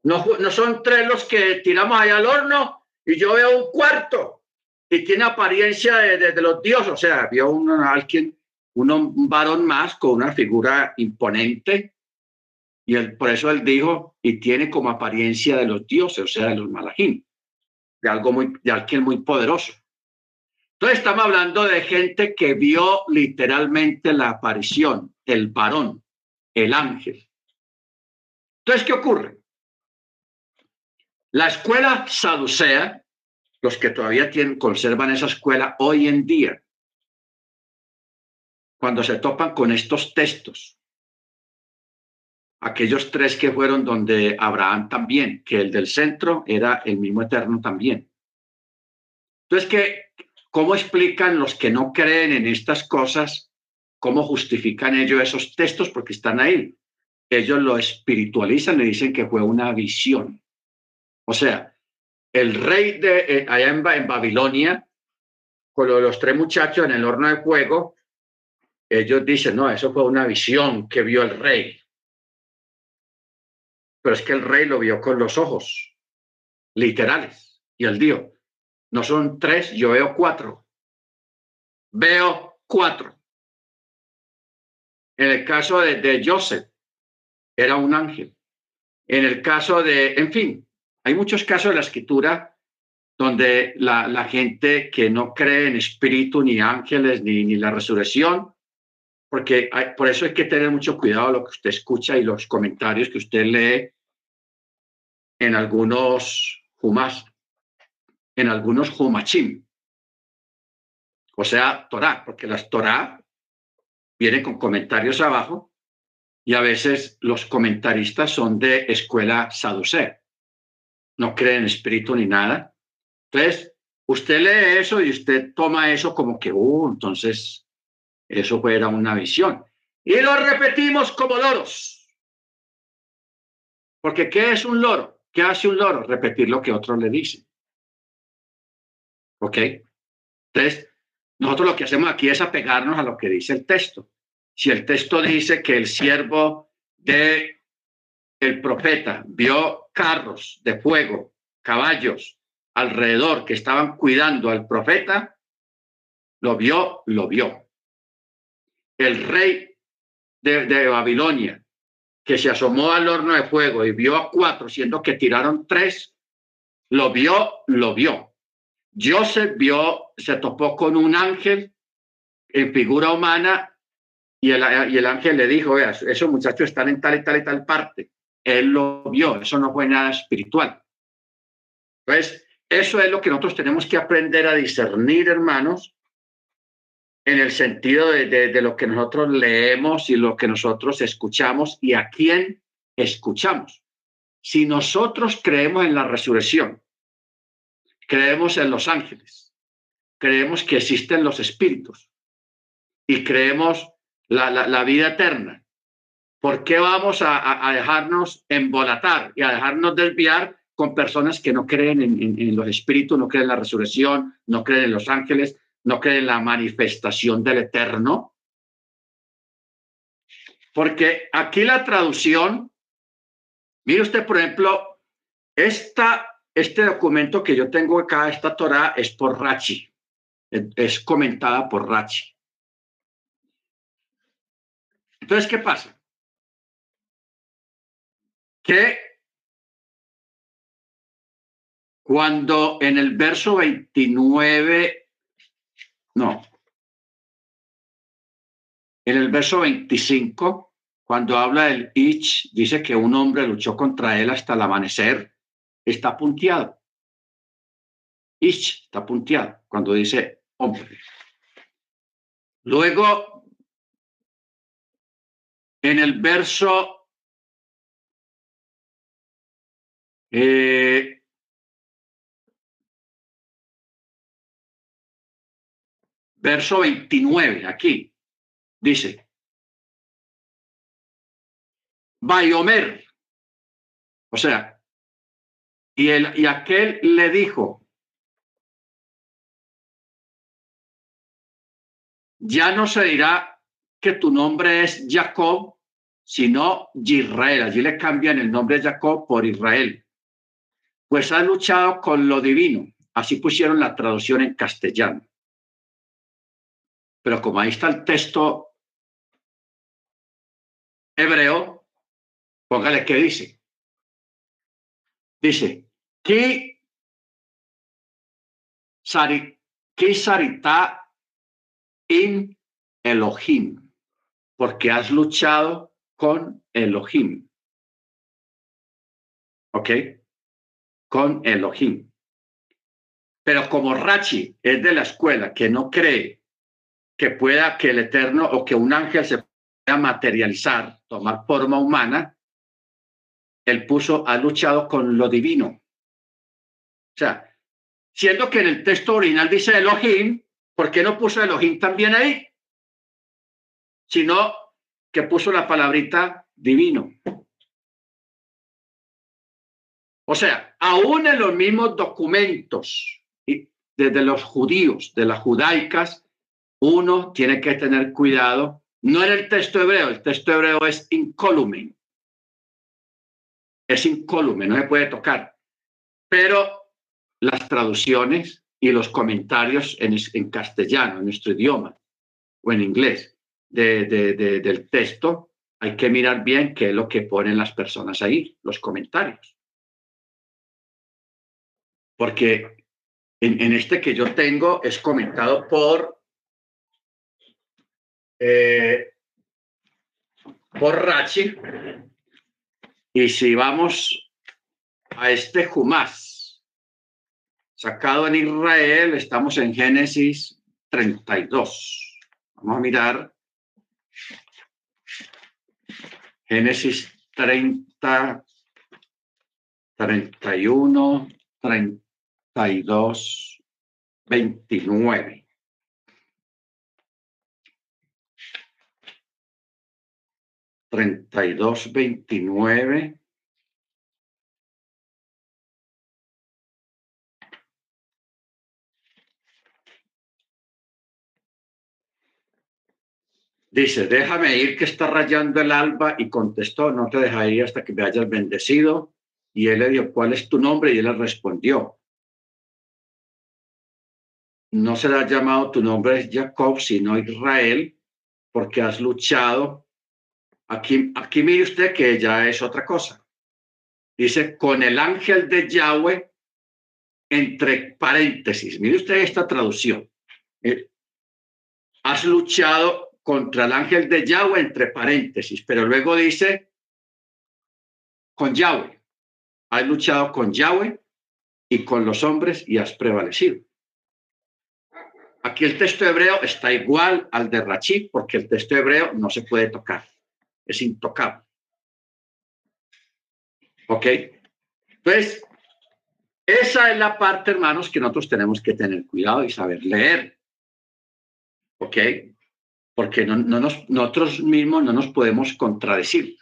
No, no son tres los que tiramos allá al horno y yo veo un cuarto y tiene apariencia de, los dioses. O sea, vio un, alguien, un varón más con una figura imponente y él, por eso él dijo, y tiene como apariencia de los dioses, o sea, de los malajín, de algo muy, de alguien muy poderoso. Entonces estamos hablando de gente que vio literalmente la aparición, el varón, el ángel. Entonces, ¿qué ocurre? La escuela saducea, los que todavía conservan esa escuela hoy en día, cuando se topan con estos textos, aquellos tres que fueron donde Abraham también, que el del centro era el mismo eterno también. Entonces, ¿qué, ¿cómo explican los que no creen en estas cosas? ¿Cómo justifican ellos esos textos? Porque están ahí. Ellos lo espiritualizan y dicen que fue una visión. O sea, el rey de eh, allá en, Babilonia, con los tres muchachos en el horno de fuego, ellos dicen, no, eso fue una visión que vio el rey pero es que el rey lo vio con los ojos literales. Y él dijo, no son tres, yo veo cuatro. Veo cuatro. En el caso de, de Joseph, era un ángel. En el caso de, en fin, hay muchos casos de la escritura donde la, gente que no cree en espíritu, ni ángeles, ni, ni la resurrección, porque por eso hay que tener mucho cuidado lo que usted escucha y los comentarios que usted lee en algunos humas, en algunos humachim, o sea, Torah, porque las Torah vienen con comentarios abajo y a veces los comentaristas son de escuela saducea, no creen en espíritu ni nada. Entonces, usted lee eso y usted toma eso como que, uh, entonces eso fuera una visión. Y lo repetimos como loros. Porque ¿qué es un loro? ¿Qué hace un loro? Repetir lo que otro le dice. ¿Ok? Entonces, nosotros lo que hacemos aquí es apegarnos a lo que dice el texto. Si el texto dice que el siervo de el profeta vio carros de fuego, caballos alrededor que estaban cuidando al profeta, lo vio, lo vio. El rey de, Babilonia que se asomó al horno de fuego y vio a cuatro, siendo que tiraron tres, lo vio, lo vio. Joseph vio, se topó con un ángel en figura humana y el, y el ángel le dijo, vea, esos muchachos están en tal y tal y tal parte. Él lo vio, eso no fue nada espiritual. Entonces, eso es lo que nosotros tenemos que aprender a discernir, hermanos, en el sentido de, lo que nosotros leemos y lo que nosotros escuchamos y a quién escuchamos. Si nosotros creemos en la resurrección, creemos en los ángeles, creemos que existen los espíritus y creemos la, la, vida eterna, ¿por qué vamos a, dejarnos embolatar y a dejarnos desviar con personas que no creen en, los espíritus, no creen en la resurrección, no creen en los ángeles, no cree en la manifestación del eterno. Porque aquí la traducción, mire usted, por ejemplo, esta, este documento que yo tengo acá, esta Torah, es por Rachi, es comentada por Rachi. Entonces, ¿qué pasa? Que cuando en el verso 29 no. En el verso 25, cuando habla del Ich, dice que un hombre luchó contra él hasta el amanecer. Está punteado. Ich está punteado cuando dice hombre. Luego, en el verso eh, verso 29, aquí, dice, Bayomer, o sea, y, el, y aquel le dijo, ya no se dirá que tu nombre es Jacob, sino Israel. Allí le cambian el nombre de Jacob por Israel. Pues ha luchado con lo divino. Así pusieron la traducción en castellano. Pero como ahí está el texto hebreo, póngale qué dice. Dice, ¿qué sarita in Elohim? Porque has luchado con Elohim. ¿Ok? Con Elohim. Pero como Rachi es de la escuela que no cree que pueda que el Eterno o que un ángel se pueda materializar, tomar forma humana, él puso, ha luchado con lo divino. O sea, siendo que en el texto original dice Elohim, ¿por qué no puso Elohim también ahí? Sino que puso la palabrita divino. O sea, aún en los mismos documentos, desde los judíos, de las judaicas, uno tiene que tener cuidado. No en el texto hebreo, el texto hebreo es incólume. Es incólume, no se puede tocar. Pero las traducciones y los comentarios en, castellano, en nuestro idioma, o en inglés, de, del texto, hay que mirar bien qué es lo que ponen las personas ahí, los comentarios. Porque en, este que yo tengo es comentado por, eh, por Rachi. Y si vamos a este Jumás, sacado en Israel, estamos en Génesis 32. Vamos a mirar Génesis 30, 31, 32, 29. Treinta y dos, veintinueve. Dice, déjame ir que está rayando el alba y contestó, no te dejaré hasta que me hayas bendecido. Y él le dijo, ¿cuál es tu nombre? Y él le respondió, no será llamado tu nombre es Jacob, sino Israel, porque has luchado. Aquí, aquí mire usted que ya es otra cosa. Dice, con el ángel de Yahweh, entre paréntesis. Mire usted esta traducción. Eh, has luchado contra el ángel de Yahweh entre paréntesis, pero luego dice con Yahweh. Has luchado con Yahweh y con los hombres y has prevalecido. Aquí el texto hebreo está igual al de Rachid porque el texto hebreo no se puede tocar, es intocable. ¿Ok? Entonces, esa es la parte, hermanos, que nosotros tenemos que tener cuidado y saber leer. ¿Ok? porque no, nos, nosotros mismos no nos podemos contradecir.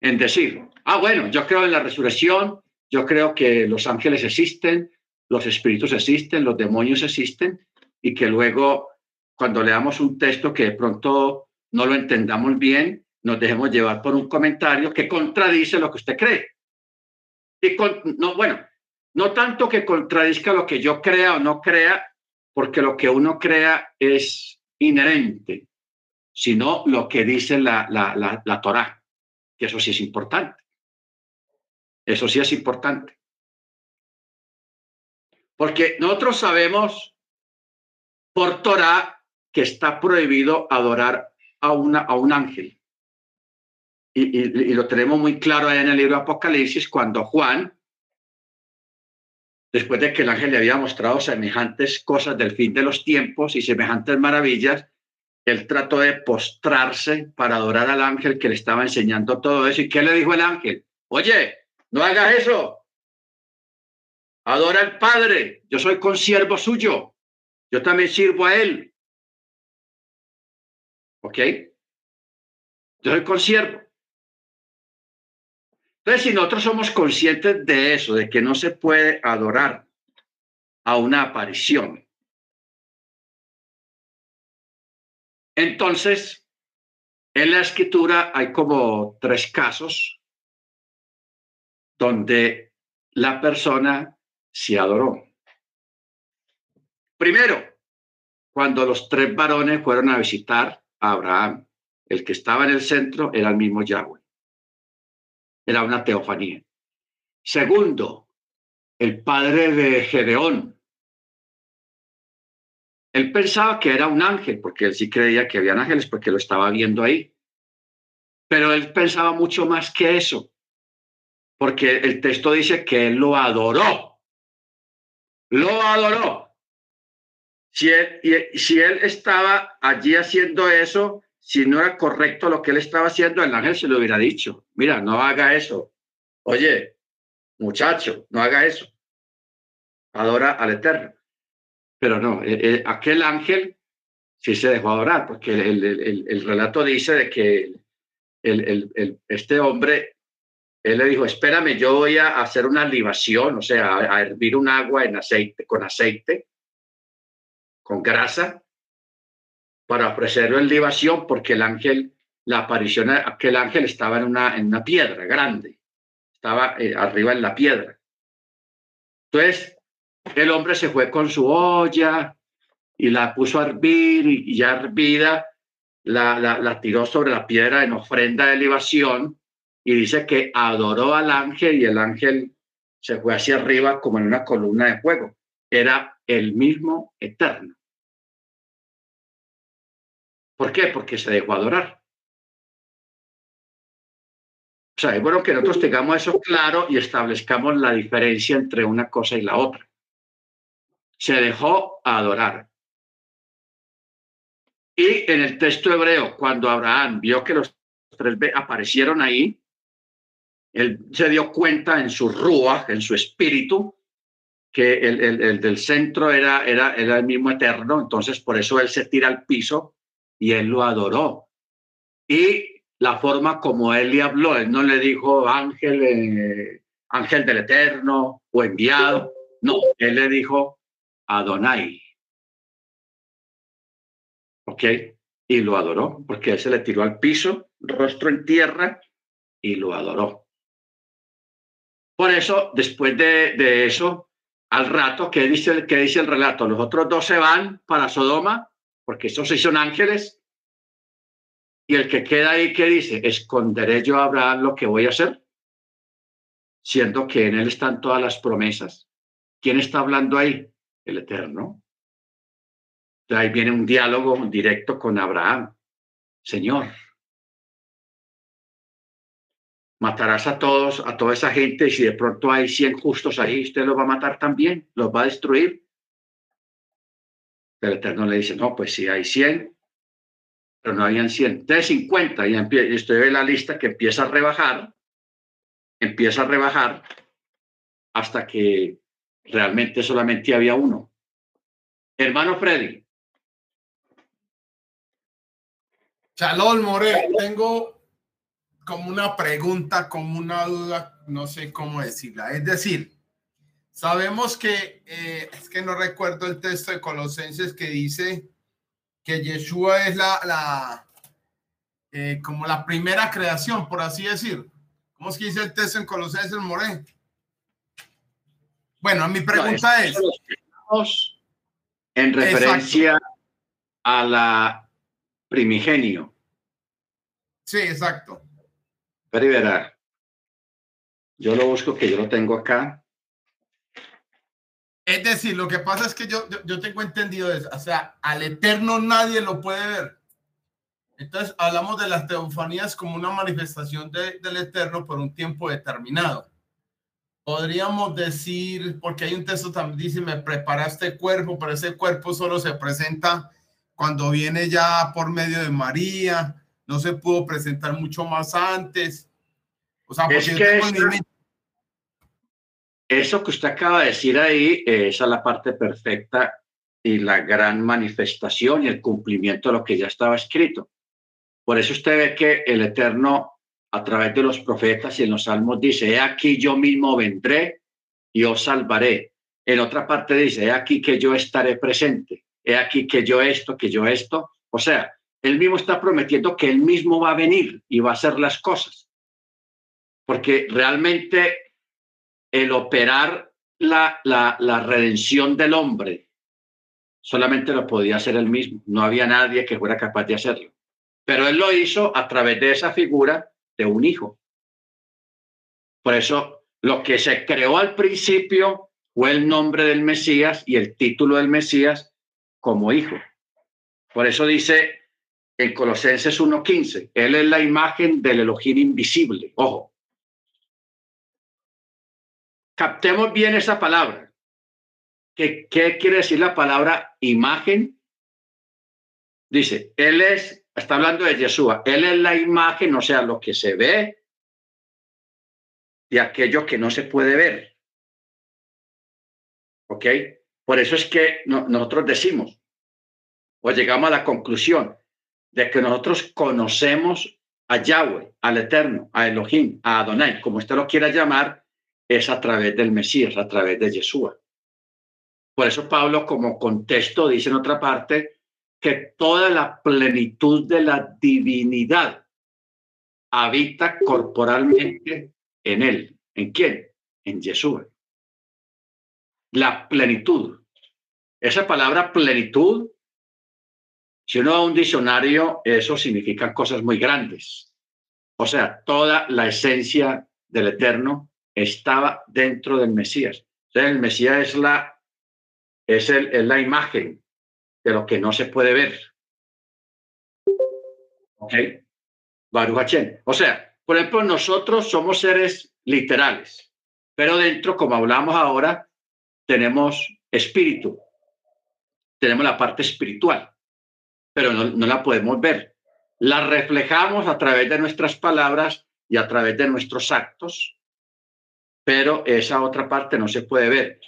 En decir, ah, bueno, yo creo en la resurrección, yo creo que los ángeles existen, los espíritus existen, los demonios existen, y que luego, cuando leamos un texto que de pronto no lo entendamos bien, nos dejemos llevar por un comentario que contradice lo que usted cree. Y no, bueno, no tanto que contradizca lo que yo crea o no crea, porque lo que uno crea es inherente, sino lo que dice la, la, la, la Torah, que eso sí es importante. Eso sí es importante. Porque nosotros sabemos por Torah que está prohibido adorar a, una, a un ángel. Y, y, lo tenemos muy claro en el libro Apocalipsis, cuando Juan, después de que el ángel le había mostrado semejantes cosas del fin de los tiempos y semejantes maravillas, él trató de postrarse para adorar al ángel que le estaba enseñando todo eso. ¿Y qué le dijo el ángel? Oye, no hagas eso. Adora al Padre. Yo soy consiervo suyo. Yo también sirvo a Él. ¿Ok? Yo soy consiervo. Entonces, si nosotros somos conscientes de eso, de que no se puede adorar a una aparición, Entonces, En la escritura hay como tres casos donde la persona se adoró. Primero, cuando los tres varones fueron a visitar a Abraham, el que estaba en el centro era el mismo Yahweh. Era una teofanía. Segundo, el padre de Gedeón. Él pensaba que era un ángel, porque él sí creía que habían ángeles, porque lo estaba viendo ahí. Pero él pensaba mucho más que eso, porque el texto dice que él lo adoró. Lo adoró. Si él, si él estaba allí haciendo eso, si no era correcto lo que él estaba haciendo, el ángel se lo hubiera dicho. Mira, no haga eso. Oye, muchacho, no haga eso. Adora al Eterno. Pero no, eh, eh, aquel ángel sí se dejó adorar, porque el, relato dice de que este hombre, él le dijo, espérame, yo voy a hacer una libación, o sea, a, hervir un agua en aceite, con aceite, con grasa, para ofrecerlo en libación, porque el ángel, la aparición, aquel ángel estaba en una, en una piedra grande, estaba eh, arriba en la piedra. Entonces, el hombre se fue con su olla y la puso a hervir y, ya hervida la, la, tiró sobre la piedra en ofrenda de libación y dice que adoró al ángel y el ángel se fue hacia arriba como en una columna de fuego. Era el mismo eterno. ¿Por qué? Porque se dejó adorar. O sea, es bueno que nosotros tengamos eso claro y establezcamos la diferencia entre una cosa y la otra. Se dejó adorar. Y en el texto hebreo, cuando Abraham vio que los tres aparecieron ahí, él se dio cuenta en su rúa, en su espíritu, que el, el, del centro era, era, era, el mismo eterno, entonces por eso él se tira al piso y él lo adoró. Y la forma como él le habló. Él no le dijo ángel, eh, ángel del Eterno o enviado. No, él le dijo Adonai. ¿Ok? Y lo adoró, porque él se le tiró al piso, rostro en tierra, y lo adoró. Por eso, después de, eso, al rato, ¿qué dice, ¿qué dice el relato? Los otros dos se van para Sodoma, porque esos sí son ángeles, y el que queda ahí, ¿qué dice? ¿Esconderé yo a Abraham lo que voy a hacer? Siendo que en él están todas las promesas. ¿Quién está hablando ahí? El Eterno. De ahí viene un diálogo directo con Abraham. Señor, matarás a todos, a toda esa gente, y si de pronto hay 100 justos ahí, usted los va a matar también, los va a destruir. El Eterno le dice, no, pues si hay 100, pero no habían 100, de 50 y estoy en la lista que empieza a rebajar, empieza a rebajar hasta que realmente solamente había uno. Hermano Freddy. Chalón More, tengo como una pregunta, como una duda, no sé cómo decirla. Es decir, sabemos que, eh, es que no recuerdo el texto de Colosenses que dice que Yeshua es la, la eh, como la primera creación, por así decir. ¿Cómo es que dice el texto en Colosenses Moré? Bueno, mi pregunta es... En referencia a la primigenio. Sí, exacto. Pero yo lo busco que yo lo tengo acá. Es decir, lo que pasa es que yo, yo, tengo entendido eso. O sea, al eterno nadie lo puede ver. Entonces, hablamos de las teofanías como una manifestación del eterno por un tiempo determinado. Podríamos decir, porque hay un texto también dice, me preparaste cuerpo, pero ese cuerpo solo se presenta cuando viene ya por medio de María, no se pudo presentar mucho más antes. O sea, porque es que eso que usted acaba de decir ahí, eh, esa es la parte perfecta y la gran manifestación y el cumplimiento de lo que ya estaba escrito. Por eso usted ve que el Eterno, a través de los profetas y en los salmos, dice, he aquí yo mismo vendré y os salvaré. En otra parte dice, he aquí que yo estaré presente, he aquí que yo esto, que yo esto. O sea, él mismo está prometiendo que él mismo va a venir y va a hacer las cosas. Porque realmente el operar la, la, redención del hombre solamente lo podía hacer él mismo. No había nadie que fuera capaz de hacerlo. Pero él lo hizo a través de esa figura de un hijo. Por eso lo que se creó al principio fue el nombre del Mesías y el título del Mesías como hijo. Por eso dice en Colosenses 1.15, Él es la imagen del Elohim invisible. Ojo. Captemos bien esa palabra. ¿Qué, ¿Qué quiere decir la palabra imagen? Dice, Él es, está hablando de Yeshua, Él es la imagen, o sea, lo que se ve de aquello que no se puede ver. ¿Ok? Por eso es que nosotros decimos, o llegamos a la conclusión, de que nosotros conocemos a Yahweh, al Eterno, a Elohim, a Adonai, como usted lo quiera llamar, es a través del Mesías, a través de Yeshua. Por eso Pablo, como contexto, dice en otra parte que toda la plenitud de la divinidad habita corporalmente en él. ¿En quién? En Yeshua. La plenitud. Esa palabra plenitud si uno va a un diccionario, eso significa cosas muy grandes. O sea, toda la esencia del Eterno estaba dentro del Mesías. El Mesías es la, es, el, es la imagen de lo que no se puede ver. ¿Ok? Baruch O sea, por ejemplo, nosotros somos seres literales, pero dentro, como hablamos ahora, tenemos espíritu, tenemos la parte espiritual pero no, la podemos ver. La reflejamos a través de nuestras palabras y a través de nuestros actos, pero esa otra parte no se puede ver.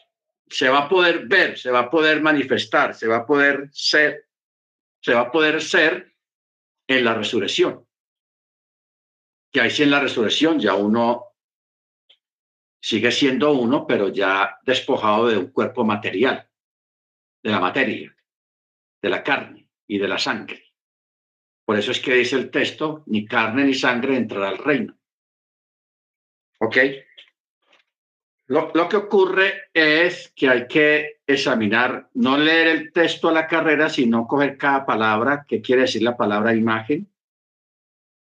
Se va a poder ver, se va a poder manifestar, se va a poder ser, se va a poder ser en la resurrección. Que ahí sí en la resurrección ya uno sigue siendo uno, pero ya despojado de un cuerpo material, de la materia, de la carne y de la sangre. Por eso es que dice el texto, ni carne ni sangre entrará al reino. ¿Ok? Lo, lo, que ocurre es que hay que examinar, no leer el texto a la carrera, sino coger cada palabra, que quiere decir la palabra imagen.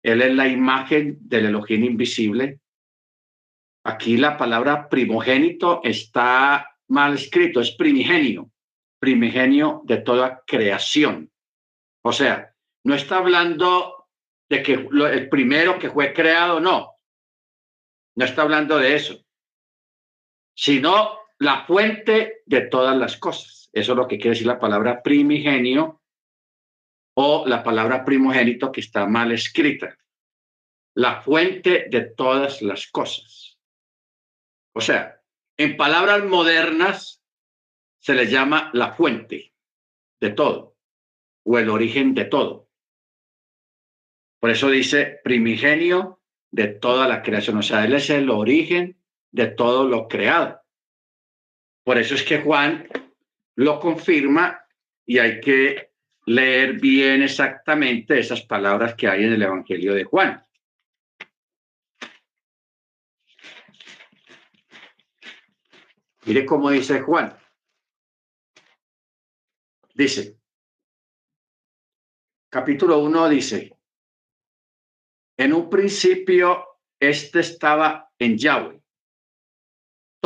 Él es la imagen del Elohim invisible. Aquí la palabra primogénito está mal escrito, es primigenio, primigenio de toda creación. O sea, no está hablando de que el primero que fue creado, no. No está hablando de eso, sino la fuente de todas las cosas. Eso es lo que quiere decir la palabra primigenio o la palabra primogénito que está mal escrita. La fuente de todas las cosas. O sea, en palabras modernas se le llama la fuente de todo o el origen de todo. Por eso dice primigenio de toda la creación, o sea, Él es el origen de todo lo creado. Por eso es que Juan lo confirma y hay que leer bien exactamente esas palabras que hay en el Evangelio de Juan. Mire cómo dice Juan. Dice, capítulo 1 dice, en un principio este estaba en Yahweh.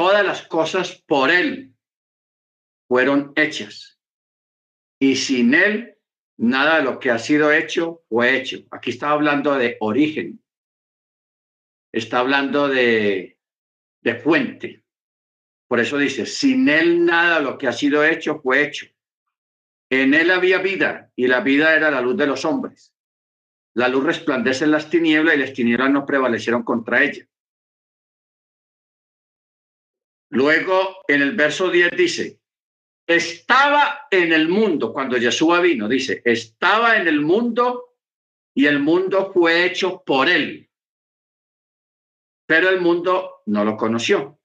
Todas las cosas por él fueron hechas. Y sin él, nada de lo que ha sido hecho fue hecho. Aquí está hablando de origen. Está hablando de, de fuente. Por eso dice, sin él nada de lo que ha sido hecho fue hecho. En él había vida y la vida era la luz de los hombres. La luz resplandece en las tinieblas y las tinieblas no prevalecieron contra ella. Luego, en el verso 10 dice, estaba en el mundo, cuando Yeshua vino, dice, estaba en el mundo y el mundo fue hecho por él. Pero el mundo no lo conoció.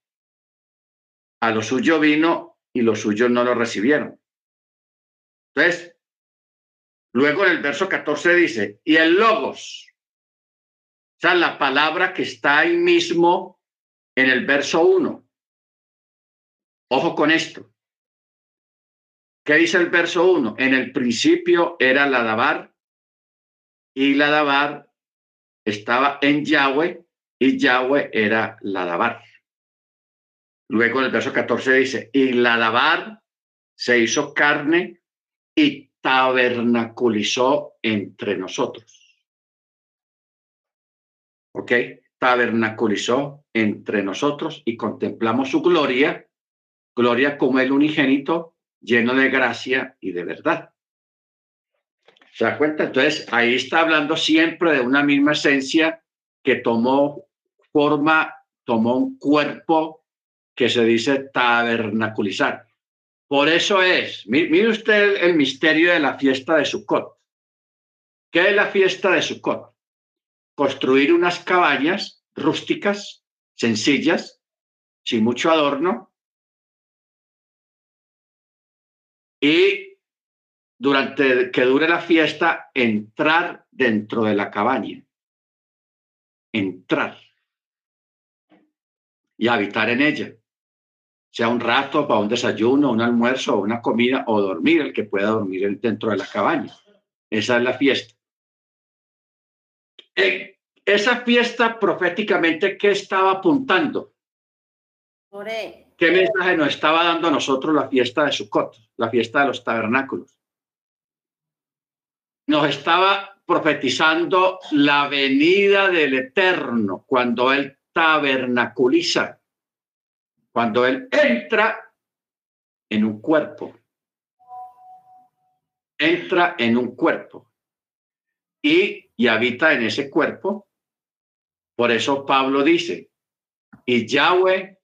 A lo suyo vino y los suyos no lo recibieron. Entonces, Luego en el verso 14 dice, y el logos, o sea, la palabra que está ahí mismo en el verso 1. Ojo con esto. ¿Qué dice el verso 1? En el principio era la Dabar y la Dabar estaba en Yahweh y Yahweh era la Dabar. Luego en el verso 14 dice, y la Dabar se hizo carne y tabernaculizó entre nosotros. ¿Ok? Tabernaculizó entre nosotros y contemplamos su gloria, gloria como el unigénito, lleno de gracia y de verdad. ¿Se da cuenta? Entonces, ahí está hablando siempre de una misma esencia que tomó forma, tomó un cuerpo que se dice tabernaculizar. Por eso es, mire usted el, misterio de la fiesta de Sukkot. ¿Qué es la fiesta de Sukkot? Construir unas cabañas rústicas, sencillas, sin mucho adorno, y durante que dure la fiesta, entrar dentro de la cabaña. Entrar y habitar en ella sea un rato para un desayuno, un almuerzo, una comida o dormir, el que pueda dormir dentro de la cabaña. Esa es la fiesta. En esa fiesta proféticamente, ¿qué estaba apuntando? ¿Qué mensaje nos estaba dando a nosotros la fiesta de Sukkot, la fiesta de los tabernáculos? Nos estaba profetizando la venida del Eterno cuando Él tabernaculiza cuando Él entra en un cuerpo, entra en un cuerpo y, y habita en ese cuerpo. Por eso Pablo dice, y Yahweh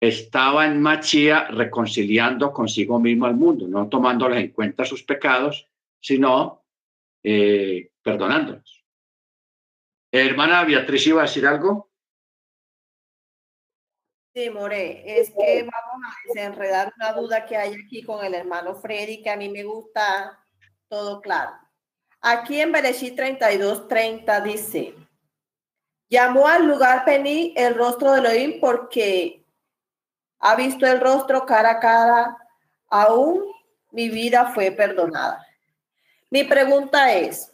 estaba en Machía reconciliando consigo mismo al mundo, no tomándoles en cuenta sus pecados, sino eh, perdonándolos. Hermana Beatriz, ¿iba a decir algo? Sí, More, es que vamos a desenredar una duda que hay aquí con el hermano Freddy, que a mí me gusta todo claro. Aquí en Bereshit 32, 30 dice, llamó al lugar Pení el rostro de Elohim porque ha visto el rostro cara a cara, aún mi vida fue perdonada. Mi pregunta es,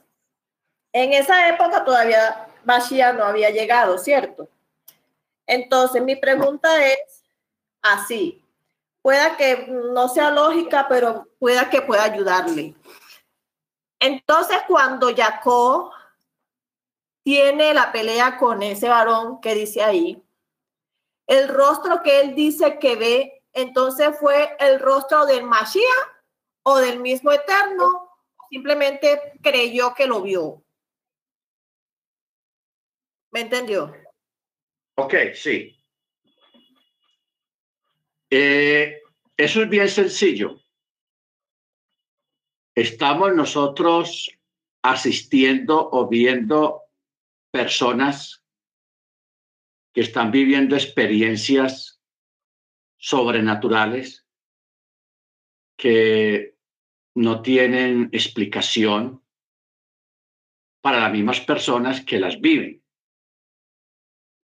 en esa época todavía Mashiach no había llegado, ¿cierto? Entonces, mi pregunta es así. Pueda que no sea lógica, pero pueda que pueda ayudarle. Entonces, cuando Jacob tiene la pelea con ese varón que dice ahí, el rostro que él dice que ve, entonces fue el rostro del Mashiach o del mismo Eterno, simplemente creyó que lo vio. ¿Me entendió? Ok, sí. Eh, eso es bien sencillo. Estamos nosotros asistiendo o viendo personas que están viviendo experiencias sobrenaturales que no tienen explicación para las mismas personas que las viven.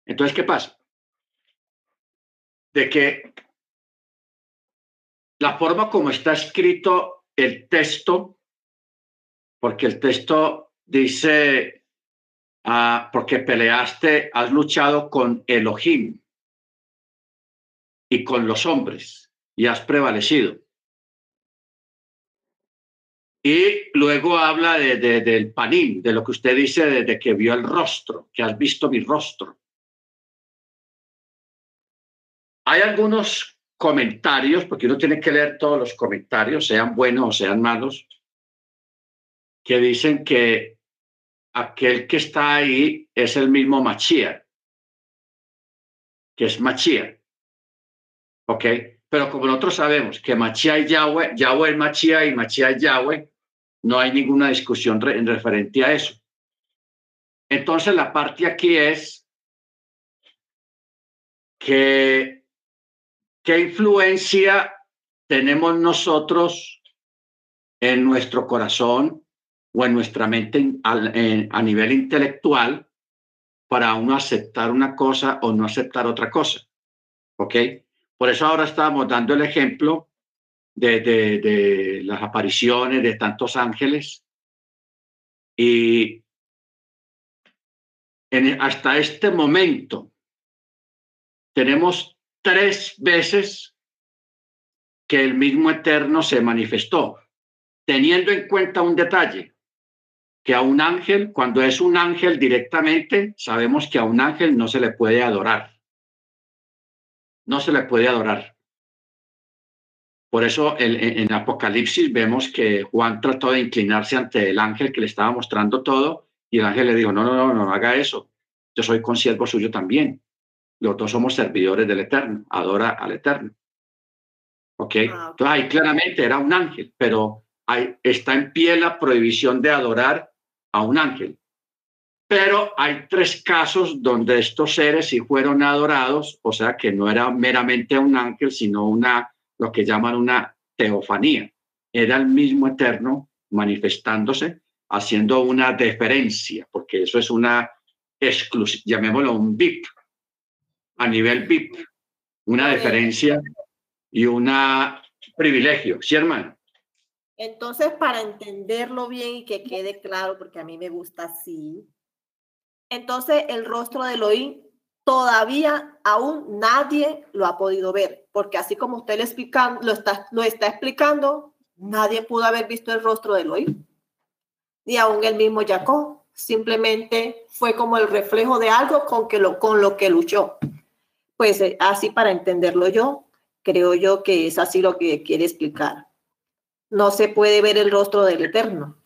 Entonces, ¿qué pasa? De que la forma como está escrito el texto, porque el texto dice, ah, porque peleaste, has luchado con Elohim y con los hombres y has prevalecido. Y luego habla de, del panín, de lo que usted dice, de que vio el rostro, que has visto mi rostro. Hay algunos comentarios, porque uno tiene que leer todos los comentarios, sean buenos o sean malos, que dicen que aquel que está ahí es el mismo Machía, que es Machía. ¿Ok? Pero como nosotros sabemos que Machía y Yahweh, Yahweh es Machía y Machía es Yahweh, no hay ninguna discusión en referente a eso. Entonces la parte aquí es que ¿Qué influencia tenemos nosotros en nuestro corazón o en nuestra mente a nivel intelectual para uno aceptar una cosa o no aceptar otra cosa. ¿Ok? Por eso ahora estamos dando el ejemplo de, de, las apariciones de tantos ángeles y en, hasta este momento tenemos tres veces que el mismo Eterno se manifestó, teniendo en cuenta un detalle, que a un ángel, cuando es un ángel directamente, sabemos que a un ángel no se le puede adorar. No se le puede adorar. Por eso en, en, Apocalipsis vemos que Juan trató de inclinarse ante el ángel que le estaba mostrando todo y el ángel le dijo, no, no, no, no, haga eso. Yo soy consiervo suyo también. Los dos somos servidores del Eterno, adora al Eterno. ¿Ok? Ah, Entonces ahí claramente era un ángel, pero ahí está en pie la prohibición de adorar a un ángel. Pero hay tres casos donde estos seres sí fueron adorados, o sea que no era meramente un ángel, sino una, lo que llaman una teofanía. Era el mismo eterno manifestándose, haciendo una deferencia, porque eso es una exclusiva, llamémoslo un VIP, a nivel VIP, una deferencia y un privilegio, ¿sí, hermano? Entonces, para entenderlo bien y que quede claro, porque a mí me gusta así, entonces el rostro de Elohim todavía aún nadie lo ha podido ver, porque así como usted lo, explica, lo, está, lo está explicando, nadie pudo haber visto el rostro de Elohim, ni aún el mismo Jacob, simplemente fue como el reflejo de algo con, que lo, con lo que luchó. Pues eh, así para entenderlo yo, creo yo que es así lo que quiere explicar no se puede ver el rostro del Eterno.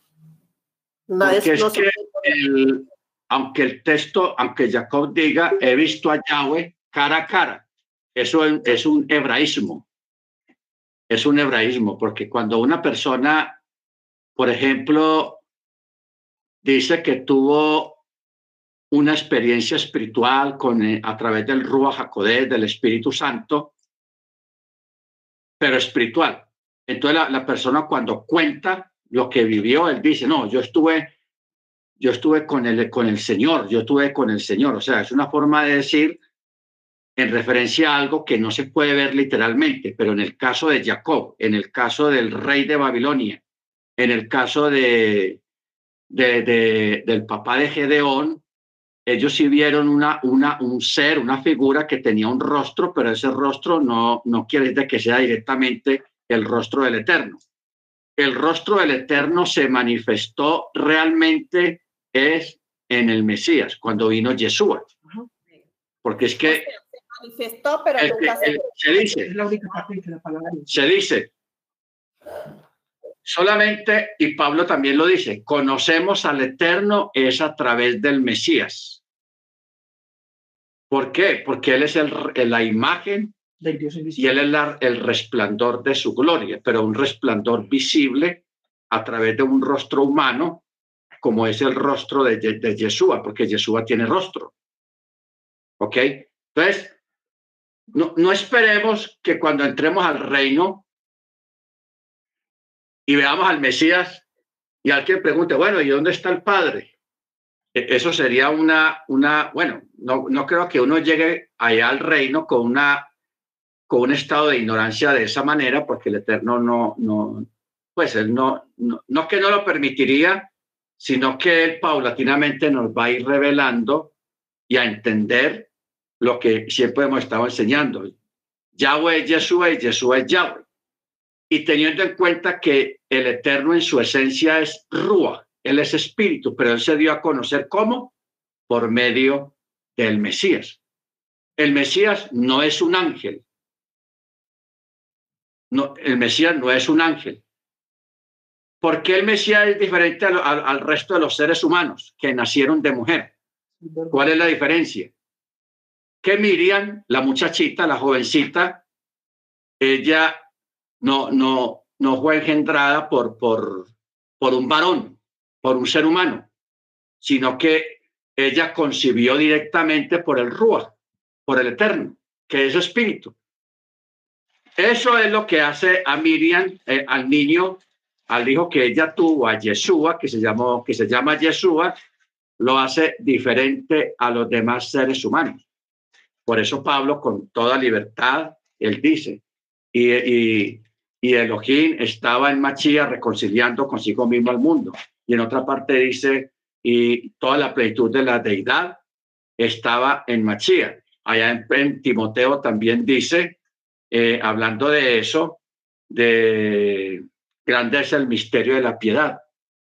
aunque el texto, aunque Jacob diga, he visto a Yahweh cara a cara, eso es un hebraísmo. Es un hebraísmo, porque cuando una persona, por ejemplo, dice que tuvo una experiencia espiritual con, eh, a través del Ruach HaKodesh, del Espíritu Santo, pero espiritual. Entonces la, persona cuando cuenta lo que vivió, él dice, no, yo estuve, yo estuve con el, con el Señor, yo estuve con el Señor. O sea, es una forma de decir en referencia a algo que no se puede ver literalmente, pero en el caso de Jacob, en el caso del rey de Babilonia, en el caso de, de, del papá de Gedeón, ellos sí vieron una, una, un ser, una figura que tenía un rostro, pero ese rostro no, no quiere decir que sea directamente el rostro del Eterno. El rostro del Eterno se manifestó realmente es en el Mesías, cuando vino Yeshua. Porque es que... Se manifestó, pero se, dice, se dice, solamente, y Pablo también lo dice, conocemos al Eterno es a través del Mesías. ¿Por qué? Porque Él es el, la imagen y él es el resplandor de su gloria, pero un resplandor visible a través de un rostro humano, como es el rostro de, de Yeshua, porque Yeshua tiene rostro. ¿Ok? Entonces, no, no esperemos que cuando entremos al reino y veamos al Mesías y alguien pregunte, bueno, ¿y dónde está el Padre? E, eso sería una, una bueno, no, no creo que uno llegue allá al reino con una con un estado de ignorancia de esa manera, porque el Eterno no, no pues él no, no, no que no lo permitiría, sino que él paulatinamente nos va a ir revelando y a entender lo que siempre hemos estado enseñando. Yahweh es Yeshua y Yeshua es Yahweh. Y teniendo en cuenta que el Eterno en su esencia es Rúa, Él es espíritu, pero Él se dio a conocer cómo? Por medio del Mesías. El Mesías no es un ángel, no, el Mesías no es un ángel. ¿Por qué el Mesías es diferente al, resto de los seres humanos que nacieron de mujer? ¿Cuál es la diferencia? Que Miriam, la muchachita, la jovencita, ella no, no, no fue engendrada por, por, por un varón, por un ser humano, sino que ella concibió directamente por el Rúa, por el Eterno, que es espíritu. Eso es lo que hace a Miriam, eh, al niño, al hijo que ella tuvo, a Yeshua, que se, llamó, que se llama Yeshua, lo hace diferente a los demás seres humanos. Por eso Pablo, con toda libertad, él dice, y, y, y Elohim estaba en Machía reconciliando consigo mismo al mundo. Y en otra parte dice, y toda la plenitud de la deidad estaba en Machía. Allá en, Timoteo también dice, eh, hablando de eso, de grandeza el misterio de la piedad.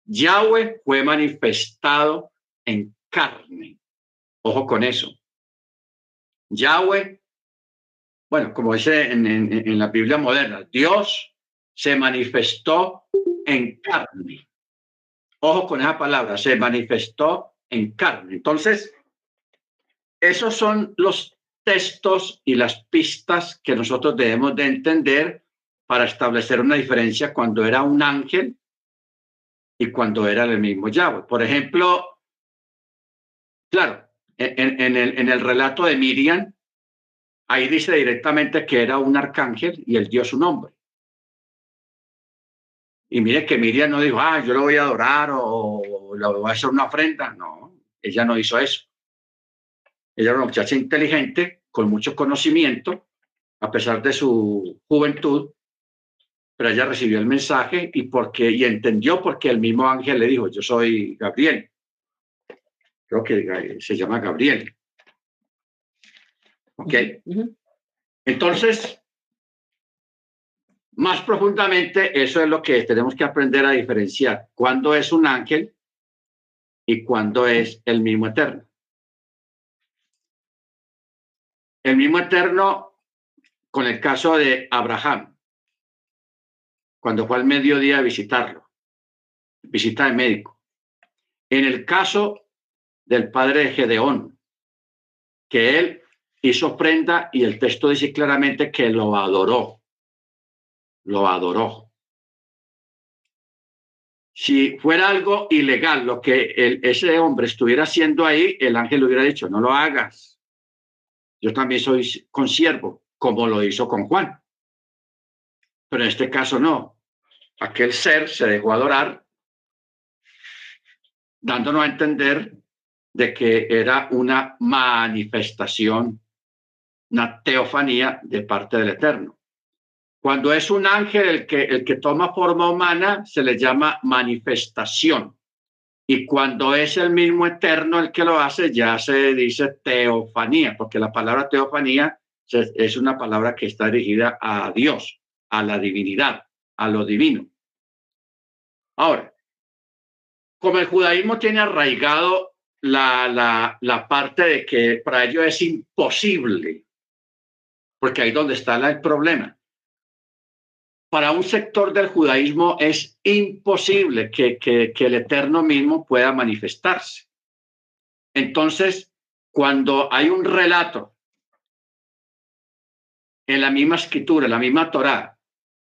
Yahweh fue manifestado en carne. Ojo con eso. Yahweh, bueno, como dice en, en la Biblia moderna, Dios se manifestó en carne. Ojo con esa palabra, se manifestó en carne. Entonces, esos son los textos y las pistas que nosotros debemos de entender para establecer una diferencia cuando era un ángel y cuando era el mismo Yahweh. Por ejemplo, claro, en, el, en el relato de Miriam, ahí dice directamente que era un arcángel y él dio su nombre. Y mire que Miriam no dijo, ah, yo lo voy a adorar o, le voy a hacer una ofrenda. No, ella no hizo eso. Ella era una muchacha inteligente, con mucho conocimiento, a pesar de su juventud, pero ella recibió el mensaje y, porque, y entendió porque el mismo ángel le dijo, yo soy Gabriel. Creo que se llama Gabriel. ¿Ok? Entonces, más profundamente, eso es lo que tenemos que aprender a diferenciar. Cuándo es un ángel y cuándo es el mismo eterno. El mismo eterno con el caso de Abraham, cuando fue al mediodía a visitarlo, visita de médico. En el caso del padre de Gedeón, que él hizo ofrenda y el texto dice claramente que lo adoró lo adoró. Si fuera algo ilegal lo que ese hombre estuviera haciendo ahí, el ángel hubiera dicho, no lo hagas. Yo también soy consiervo, como lo hizo con Juan. Pero en este caso no. Aquel ser se dejó adorar, dándonos a entender de que era una manifestación, una teofanía de parte del Eterno. Cuando es un ángel el que, el que toma forma humana, se le llama manifestación. Y cuando es el mismo eterno el que lo hace, ya se dice teofanía, porque la palabra teofanía es una palabra que está dirigida a Dios, a la divinidad, a lo divino. Ahora, como el judaísmo tiene arraigado la, la, la parte de que para ello es imposible, porque ahí donde está el problema para un sector del judaísmo es imposible que, el Eterno mismo pueda manifestarse. Entonces, cuando hay un relato en la misma escritura, en la misma Torá,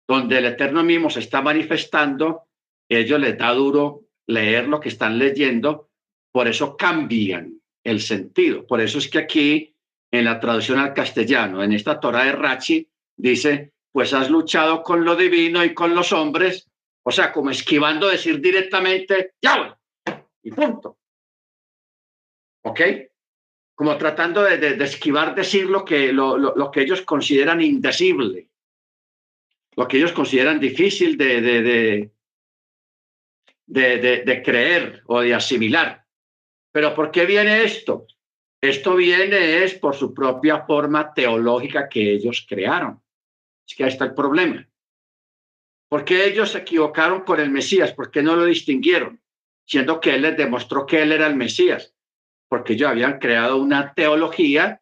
donde el Eterno mismo se está manifestando, ellos les da duro leer lo que están leyendo, por eso cambian el sentido. Por eso es que aquí, en la traducción al castellano, en esta Torá de Rachi, dice, pues has luchado con lo divino y con los hombres, o sea, como esquivando decir directamente, y punto. ¿Ok? Como tratando de, esquivar decir lo que, lo, que ellos consideran indecible, lo que ellos consideran difícil de, de, de, de creer o de asimilar. Pero ¿por qué viene esto? Esto viene es por su propia forma teológica que ellos crearon. Es que ahí está el problema. ¿Por qué ellos se equivocaron con el Mesías? ¿Por qué no lo distinguieron? Siendo que él les demostró que él era el Mesías. Porque ellos habían creado una teología,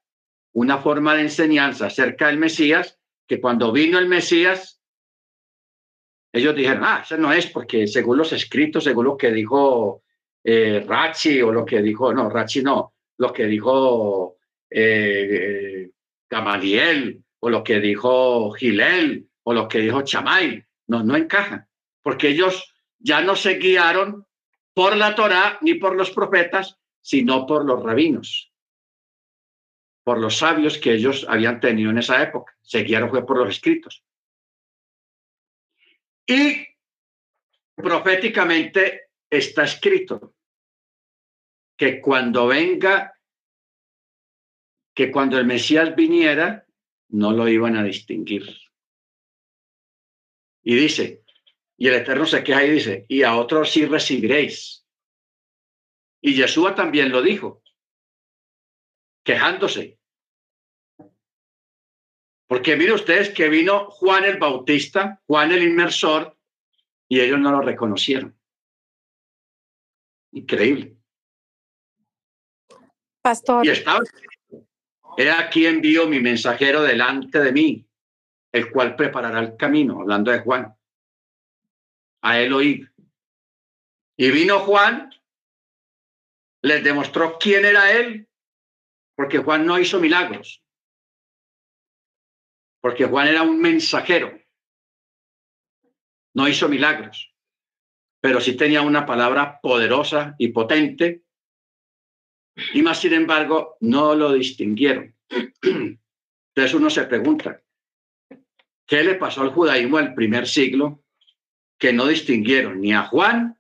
una forma de enseñanza acerca del Mesías, que cuando vino el Mesías, ellos dijeron, ah, eso no es porque según los escritos, según lo que dijo eh, Rachi o lo que dijo, no, Rachi no, lo que dijo eh, eh Gamaliel o lo que dijo Gilel o lo que dijo Chamay. No, no encajan, porque ellos ya no se guiaron por la Torá ni por los profetas, sino por los rabinos, por los sabios que ellos habían tenido en esa época. Se guiaron fue por los escritos. Y proféticamente está escrito que cuando venga, que cuando el Mesías viniera, no lo iban a distinguir. Y dice, y el Eterno se queja y dice, y a otros sí recibiréis. Y Yeshua también lo dijo, quejándose. Porque miren ustedes que vino Juan el Bautista, Juan el Inmersor, y ellos no lo reconocieron. Increíble. Pastor. Y estaba He aquí envío mi mensajero delante de mí, el cual preparará el camino, hablando de Juan. A él oí. Y vino Juan, les demostró quién era él, porque Juan no hizo milagros, porque Juan era un mensajero, no hizo milagros, pero sí tenía una palabra poderosa y potente, y más sin embargo no lo distinguieron. Entonces uno se pregunta, ¿qué le pasó al judaísmo del primer siglo que no distinguieron ni a Juan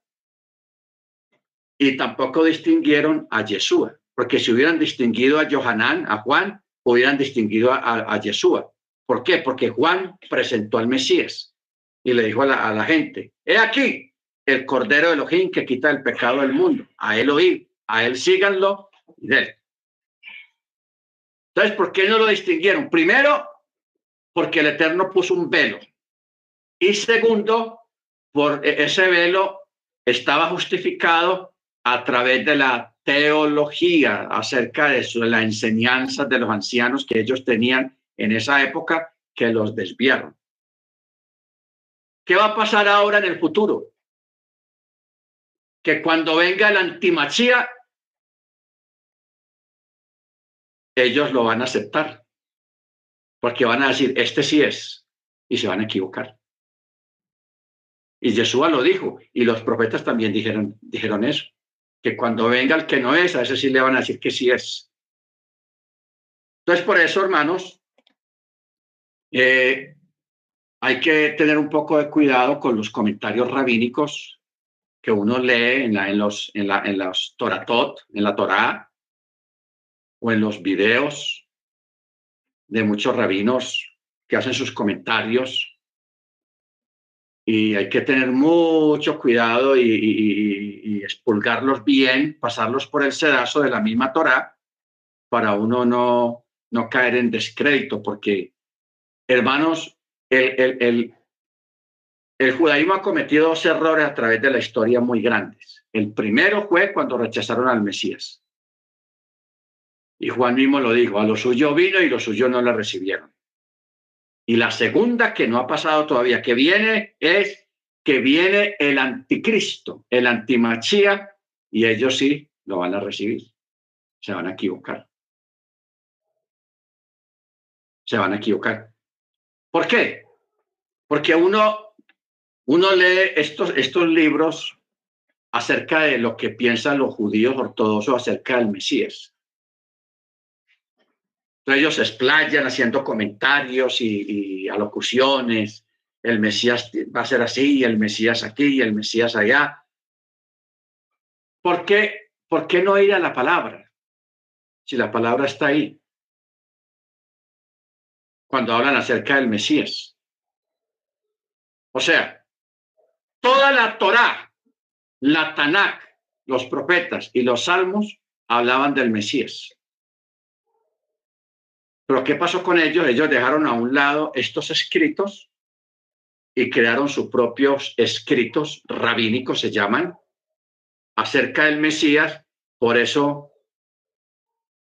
y tampoco distinguieron a Yeshua? Porque si hubieran distinguido a Johanán, a Juan, hubieran distinguido a, a, Yeshua. ¿Por qué? Porque Juan presentó al Mesías y le dijo a la, a gente, he aquí el Cordero de Elohim que quita el pecado del mundo. A él oí, a él síganlo y de él. Entonces, ¿por qué no lo distinguieron? Primero, porque el Eterno puso un velo. Y segundo, por e-, ese velo estaba justificado a través de la teología acerca de, de la enseñanza de los ancianos que ellos tenían en esa época que los desviaron. ¿Qué va a pasar ahora en el futuro? Que cuando venga la antimachía, ellos lo van a aceptar, porque van a decir, este sí es, y se van a equivocar. Y Yeshua lo dijo, y los profetas también dijeron, dijeron eso, que cuando venga el que no es, a ese sí le van a decir que sí es. Entonces, por eso, hermanos, eh, hay que tener un poco de cuidado con los comentarios rabínicos que uno lee en, la, en los, en, la, en los Toratot, en la Torá, o en los videos de muchos rabinos que hacen sus comentarios. Y hay que tener mucho cuidado y, expulgarlos bien, pasarlos por el sedazo de la misma Torah para uno no, no caer en descrédito, porque, hermanos, el, el, el judaísmo ha cometido dos errores a través de la historia muy grandes. El primero fue cuando rechazaron al Mesías. Y Juan mismo lo dijo, a lo suyo vino y lo suyo no le recibieron. Y la segunda que no ha pasado todavía, que viene, es que viene el anticristo, el antimachía, y ellos sí lo van a recibir. Se van a equivocar. Se van a equivocar. ¿Por qué? Porque uno, uno lee estos, estos libros acerca de lo que piensan los judíos ortodoxos acerca del Mesías. Entonces ellos se explayan haciendo comentarios y, alocuciones. El Mesías va a ser así, el Mesías aquí, el Mesías allá. ¿Por qué, ¿Por qué no ir a la palabra? Si la palabra está ahí. Cuando hablan acerca del Mesías. O sea, toda la Torá, la Tanakh, los profetas y los salmos hablaban del Mesías. Pero ¿qué pasó con ellos? Ellos dejaron a un lado estos escritos y crearon sus propios escritos rabínicos, se llaman, acerca del Mesías. Por eso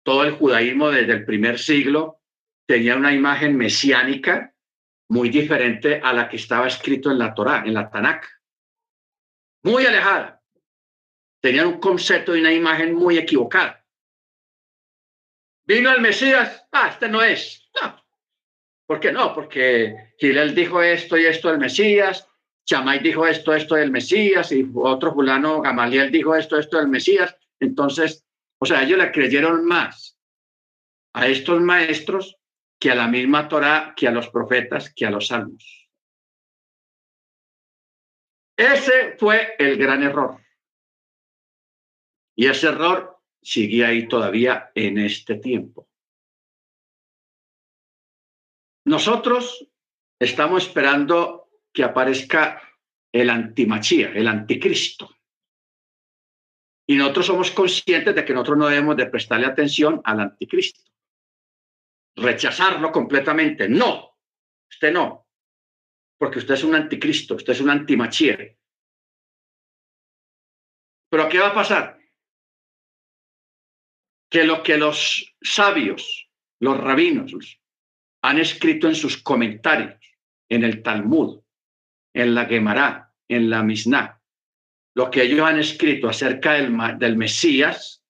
todo el judaísmo desde el primer siglo tenía una imagen mesiánica muy diferente a la que estaba escrito en la Torá, en la Tanakh. Muy alejada. Tenían un concepto y una imagen muy equivocada. Vino el Mesías, ah, este no es. No. ¿Por qué no? Porque Gilel dijo esto y esto del Mesías, Chamay dijo esto, esto del Mesías, y otro fulano, Gamaliel dijo esto, esto del Mesías. Entonces, o sea, ellos le creyeron más a estos maestros que a la misma Torah, que a los profetas, que a los salmos. Ese fue el gran error. Y ese error sigue ahí todavía en este tiempo. Nosotros estamos esperando que aparezca el antimachía, el anticristo. Y nosotros somos conscientes de que nosotros no debemos de prestarle atención al anticristo. Rechazarlo completamente. No, usted no. Porque usted es un anticristo, usted es un antimachía. Pero ¿qué va a pasar? Que lo que los sabios, los rabinos, han escrito en sus comentarios, en el Talmud, en la Gemara, en la Mishnah, lo que ellos han escrito acerca del, del Mesías,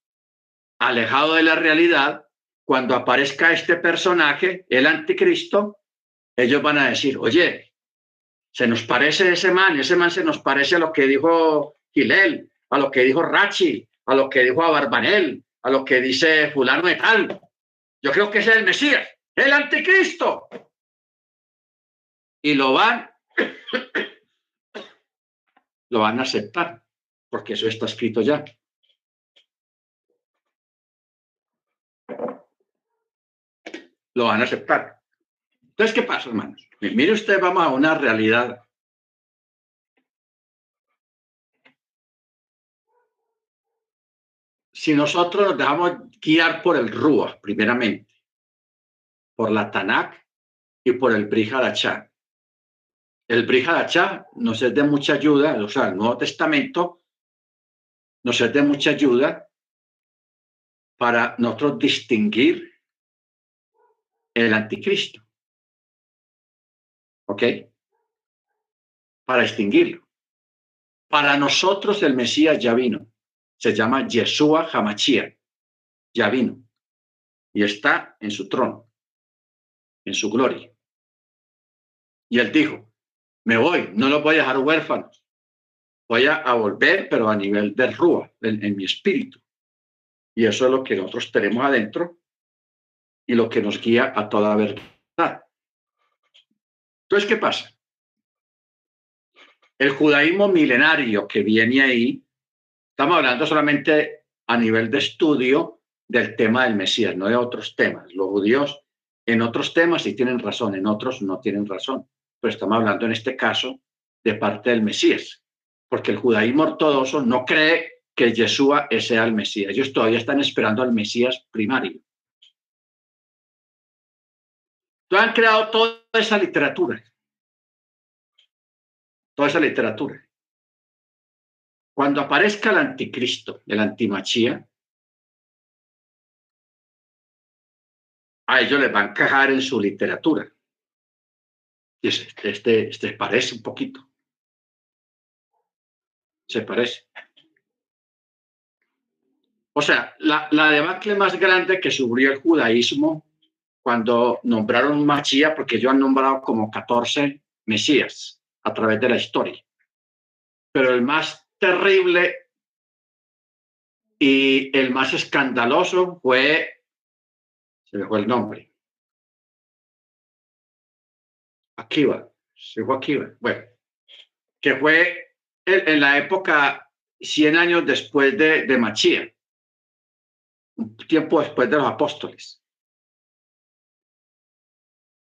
alejado de la realidad, cuando aparezca este personaje, el anticristo, ellos van a decir, oye, se nos parece ese man, ese man se nos parece a lo que dijo Gilel, a lo que dijo Rachi, a lo que dijo Abarbanel, a lo que dice fulano de tal. Yo creo que es el Mesías, el anticristo. Y lo van lo van a aceptar, porque eso está escrito ya. Lo van a aceptar. Entonces, ¿qué pasa, hermanos? Mire usted, vamos a una realidad. Si nosotros nos dejamos guiar por el Rúa, primeramente, por la Tanakh y por el Brihadachá, el Brihadachá nos es de mucha ayuda, o sea, el Nuevo Testamento nos es de mucha ayuda para nosotros distinguir el anticristo. ¿Ok? Para distinguirlo. Para nosotros el Mesías ya vino. Se llama Yeshua Hamachia. Ya vino. Y está en su trono, en su gloria. Y él dijo, me voy, no los voy a dejar huérfanos. Voy a, volver, pero a nivel de rúa, en, mi espíritu. Y eso es lo que nosotros tenemos adentro y lo que nos guía a toda verdad. Entonces, ¿qué pasa? El judaísmo milenario que viene ahí, estamos hablando solamente a nivel de estudio del tema del Mesías, no de otros temas. Los judíos en otros temas sí tienen razón, en otros no tienen razón pero estamos hablando en este caso de parte del Mesías, porque el judaísmo ortodoxo no cree que Yeshua sea el Mesías. Ellos todavía están esperando al Mesías primario. Entonces han creado toda esa literatura, toda esa literatura. Cuando aparezca el anticristo, el antimachía, a ellos les va a encajar en su literatura. Y este, este, este parece un poquito. Se parece. O sea, la, la debacle más grande que sufrió el judaísmo cuando nombraron un Machía, porque ellos han nombrado como 14 Mesías a través de la historia. Pero el más terrible y el más escandaloso fue, se me fue el nombre, Akiva, se fue Akiva, bueno, que fue en, la época 100 años después de, de Machía, un tiempo después de los apóstoles,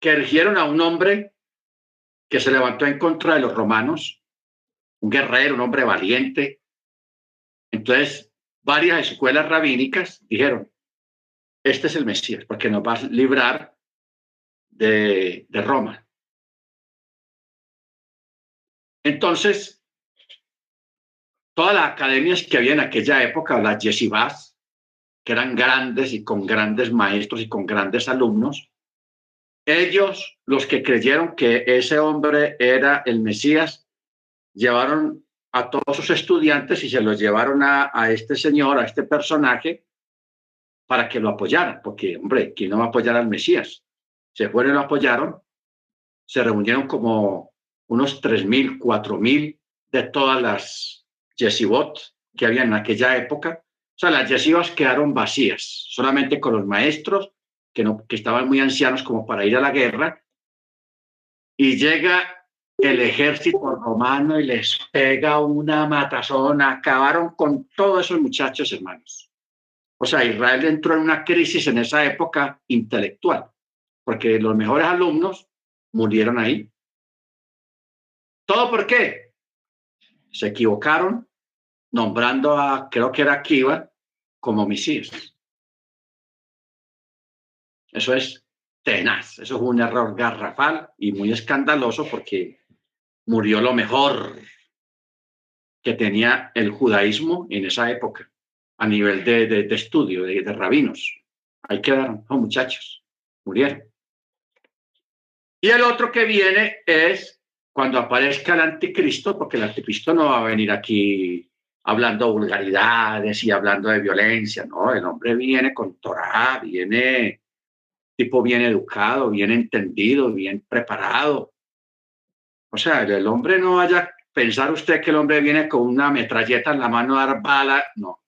que erigieron a un hombre que se levantó en contra de los romanos, un guerrero, un hombre valiente. Entonces, varias escuelas rabínicas dijeron, este es el Mesías, porque nos va a librar de, de Roma. Entonces, todas las academias que había en aquella época, las yeshivas, que eran grandes y con grandes maestros y con grandes alumnos, ellos, los que creyeron que ese hombre era el Mesías, llevaron a todos sus estudiantes y se los llevaron a, este señor, a este personaje, para que lo apoyaran, porque, hombre, ¿quién no va a apoyar al Mesías? Se fueron y lo apoyaron, se reunieron como unos 3.000, 4.000 de todas las yeshivot que había en aquella época. O sea, las yeshivas quedaron vacías, solamente con los maestros que, estaban muy ancianos como para ir a la guerra. Y llega el ejército romano y les pega una matazona. Acabaron con todos esos muchachos, hermanos. O sea, Israel entró en una crisis en esa época intelectual, porque los mejores alumnos murieron ahí. ¿Todo por qué? Se equivocaron nombrando a, creo que era Kiva, como Mesías. Eso es tenaz, eso es un error garrafal y muy escandaloso porque murió lo mejor que tenía el judaísmo en esa época a nivel de, de, estudio, de, de, rabinos. Ahí quedaron, los muchachos, murieron. Y el otro que viene es cuando aparezca el anticristo, porque el anticristo no va a venir aquí hablando vulgaridades y hablando de violencia, no, el hombre viene con Torah, viene tipo bien educado, bien entendido, bien preparado. O sea, el hombre no vaya a pensar usted que el hombre viene con una metralleta en la mano a dar no.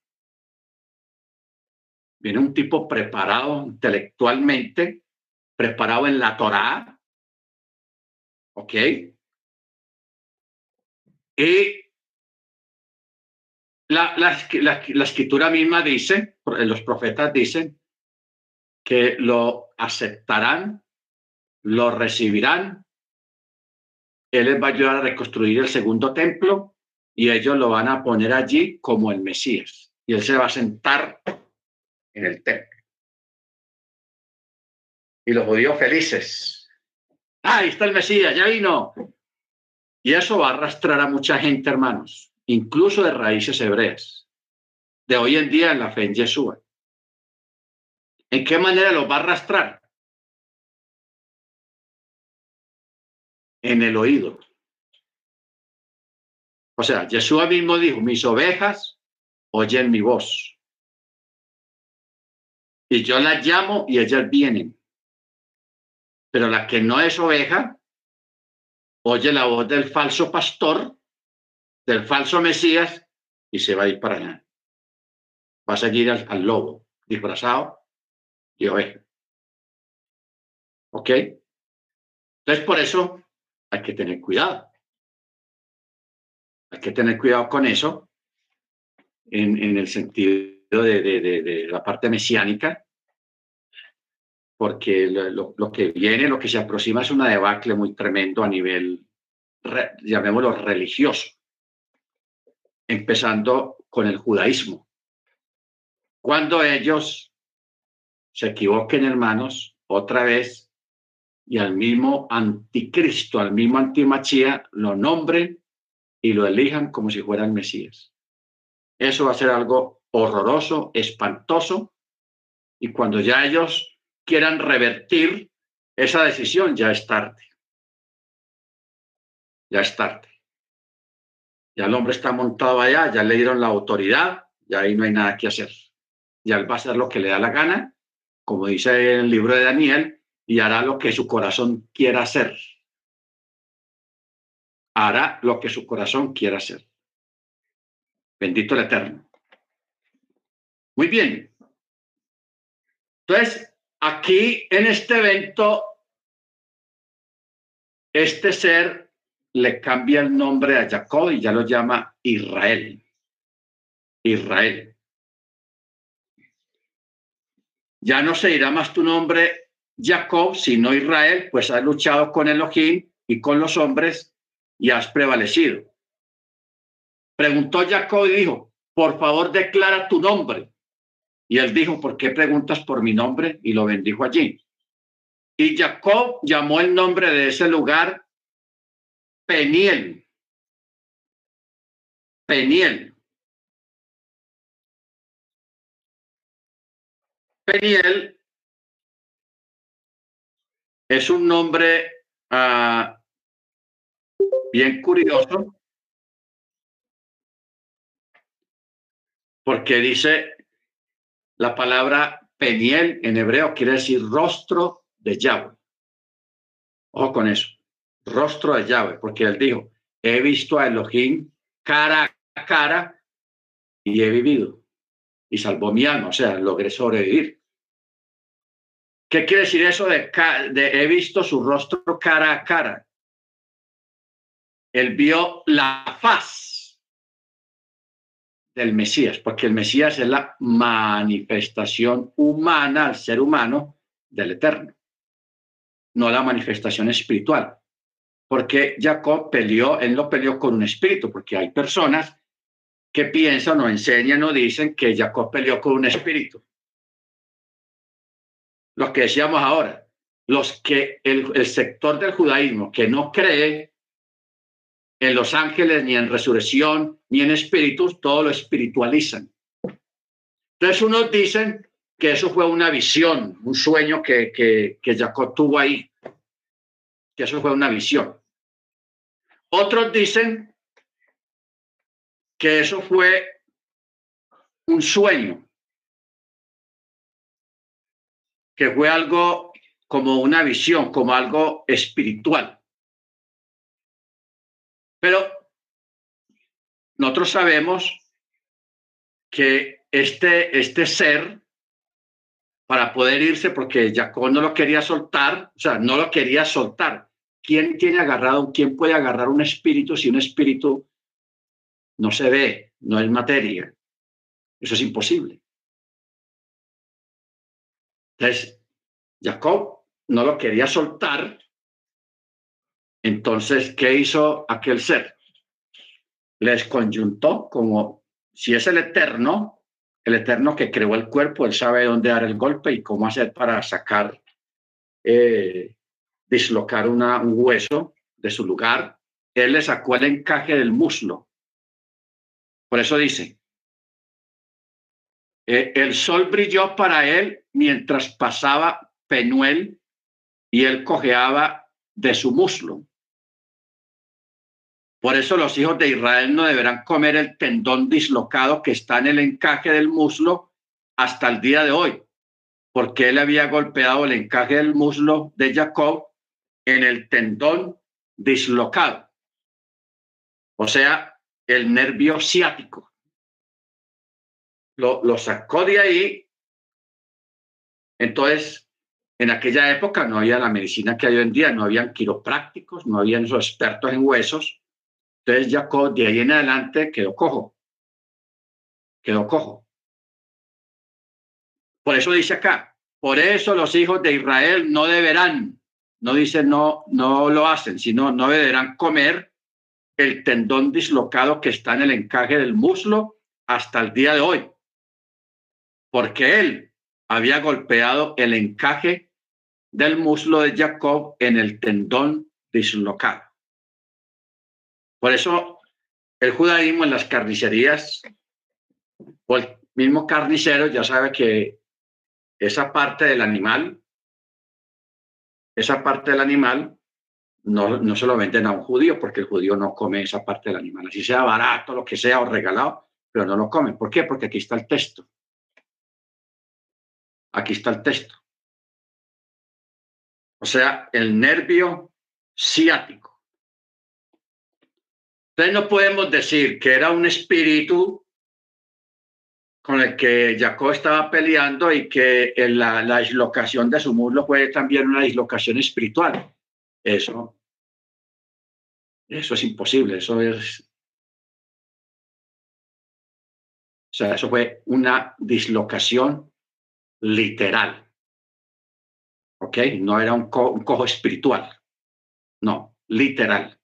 Viene un tipo preparado intelectualmente, preparado en la Torá, ¿ok? Y la, la, la, escritura misma dice, los profetas dicen, que lo aceptarán, lo recibirán. Él les va a ayudar a reconstruir el segundo templo y ellos lo van a poner allí como el Mesías. Y él se va a sentar en el templo. Y los judíos felices. Ah, ahí está el Mesías, ya vino. Y eso va a arrastrar a mucha gente, hermanos, incluso de raíces hebreas, de hoy en día en la fe en Yeshua. ¿En qué manera los va a arrastrar? En el oído. O sea, Yeshua mismo dijo, mis ovejas oyen mi voz. Y yo las llamo y ellas vienen. Pero la que no es oveja, oye la voz del falso pastor, del falso Mesías, y se va a ir para allá. Va a seguir al lobo disfrazado y oveja. ¿Ok? Entonces, por eso hay que tener cuidado. Hay que tener cuidado con eso en, el sentido de, la parte mesiánica, porque lo, lo, que viene, lo que se aproxima es una debacle muy tremendo a nivel, llamémoslo, religioso, empezando con el judaísmo. Cuando ellos se equivoquen, hermanos, otra vez, y al mismo anticristo, al mismo antimachía, lo nombren y lo elijan como si fuera el Mesías. Eso va a ser algo horroroso, espantoso, y cuando ya ellos quieran revertir esa decisión, ya es tarde. Ya es tarde. Ya el hombre está montado allá, ya le dieron la autoridad, ya ahí no hay nada que hacer. Ya él va a hacer lo que le da la gana como dice el libro de Daniel, y hará lo que su corazón quiera hacer. Hará lo que su corazón quiera hacer. Bendito el Eterno. Muy bien. Entonces, aquí en este evento, este ser le cambia el nombre a Jacob y ya lo llama Israel. Israel. Ya no se dirá más tu nombre Jacob, sino Israel, pues has luchado con Elohim y con los hombres y has prevalecido. Preguntó Jacob y dijo, por favor declara tu nombre. Y él dijo, ¿por qué preguntas por mi nombre? Y lo bendijo allí. Y Jacob llamó el nombre de ese lugar Peniel. Peniel. Peniel es un nombre uh, bien curioso porque dice la palabra Peniel en hebreo quiere decir rostro de Yahweh. Ojo con eso, rostro de Yahweh, porque él dijo, he visto a Elohim cara a cara y he vivido y salvó mi alma, o sea, logré sobrevivir. ¿Qué quiere decir eso de, he visto su rostro cara a cara? él vio la faz del Mesías, porque el Mesías es la manifestación humana al ser humano del Eterno, no la manifestación espiritual. Porque Jacob peleó, él no peleó con un espíritu, porque hay personas que piensan o enseñan o dicen que Jacob peleó con un espíritu. Lo que decíamos ahora, los que el, el sector del judaísmo que no cree en los ángeles, ni en resurrección, ni en espíritus, todo lo espiritualizan. Entonces unos dicen que eso fue una visión, un sueño que, que, que Jacob tuvo ahí, que eso fue una visión. Otros dicen que eso fue un sueño, que fue algo como una visión, como algo espiritual. Pero nosotros sabemos que este, este ser, para poder irse, porque Jacob no lo quería soltar, o sea, no lo quería soltar. ¿Quién tiene agarrado, quién puede agarrar un espíritu si un espíritu no se ve, no es materia? Eso es imposible. Entonces, Jacob no lo quería soltar. Entonces, ¿qué hizo aquel ser? Les conjuntó como si es el eterno, el eterno que creó el cuerpo, él sabe dónde dar el golpe y cómo hacer para sacar, eh, dislocar una, un hueso de su lugar. Él le sacó el encaje del muslo. Por eso dice, eh, el sol brilló para él mientras pasaba Penuel y él cojeaba de su muslo. Por eso los hijos de Israel no deberán comer el tendón dislocado que está en el encaje del muslo hasta el día de hoy, porque él había golpeado el encaje del muslo de Jacob en el tendón dislocado, o sea, el nervio ciático. Lo, lo sacó de ahí. Entonces, en aquella época no había la medicina que hay hoy en día, no habían quiroprácticos, no habían esos expertos en huesos. Entonces Jacob de ahí en adelante quedó cojo. Quedó cojo. Por eso dice acá, por eso los hijos de Israel no deberán, no dice no, no lo hacen, sino no deberán comer el tendón dislocado que está en el encaje del muslo hasta el día de hoy, porque él había golpeado el encaje del muslo de Jacob en el tendón dislocado. Por eso el judaísmo en las carnicerías o el mismo carnicero ya sabe que esa parte del animal, esa parte del animal no, no se lo venden a un judío porque el judío no come esa parte del animal, así sea barato, lo que sea, o regalado, pero no lo comen. ¿Por qué? Porque aquí está el texto. Aquí está el texto o sea, el nervio ciático. Entonces no podemos decir que era un espíritu con el que Jacob estaba peleando y que la, la dislocación de su muslo fue también una dislocación espiritual. Eso, eso es imposible, eso es... O sea, eso fue una dislocación literal. ¿ok? No era un, cojo espiritual, no, literal.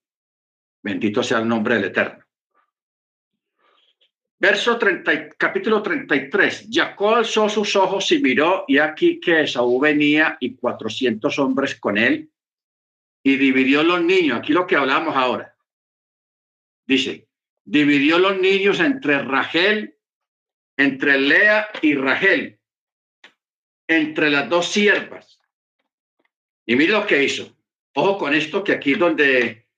Bendito sea el nombre del Eterno. Verso 30, capítulo 33. Jacob alzó sus ojos y miró, y aquí que Esaú venía y cuatrocientos hombres con él, y dividió los niños. Aquí lo que hablamos ahora. Dice, dividió los niños entre Rachel, entre Lea y Rachel, entre las dos siervas y mire lo que hizo. Ojo con esto, que aquí donde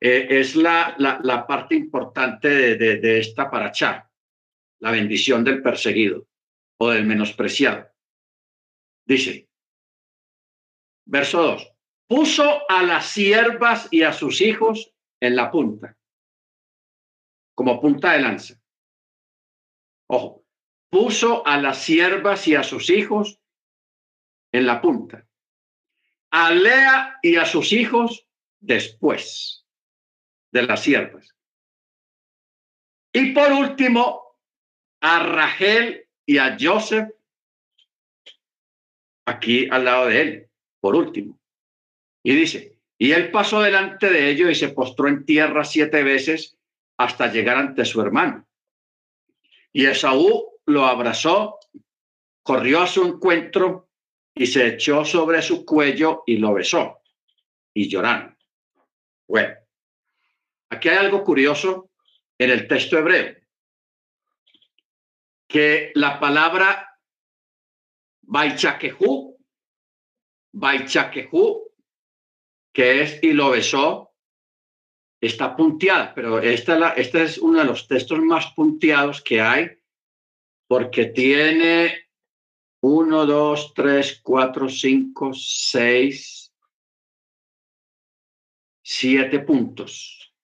eh, es la, la, parte importante de, de, de esta paracha, la bendición del perseguido o del menospreciado. Dice, verso 2, puso a las siervas y a sus hijos en la punta, como punta de lanza. Ojo, puso a las siervas y a sus hijos en la punta a Lea y a sus hijos después. de las siervas. Y por último, a Rachel y a Joseph, aquí al lado de él, por último. Y dice, y él pasó delante de ellos y se postró en tierra siete veces hasta llegar ante su hermano. Y Esaú lo abrazó, corrió a su encuentro y se echó sobre su cuello y lo besó. Y lloraron. Bueno, aquí hay algo curioso en el texto hebreo, que la palabra Baichakehu, Baichakehu, que es y lo besó, está punteada, pero esta, la, este es uno de los textos más punteados que hay porque tiene uno, dos, tres, cuatro, cinco, seis, siete puntos.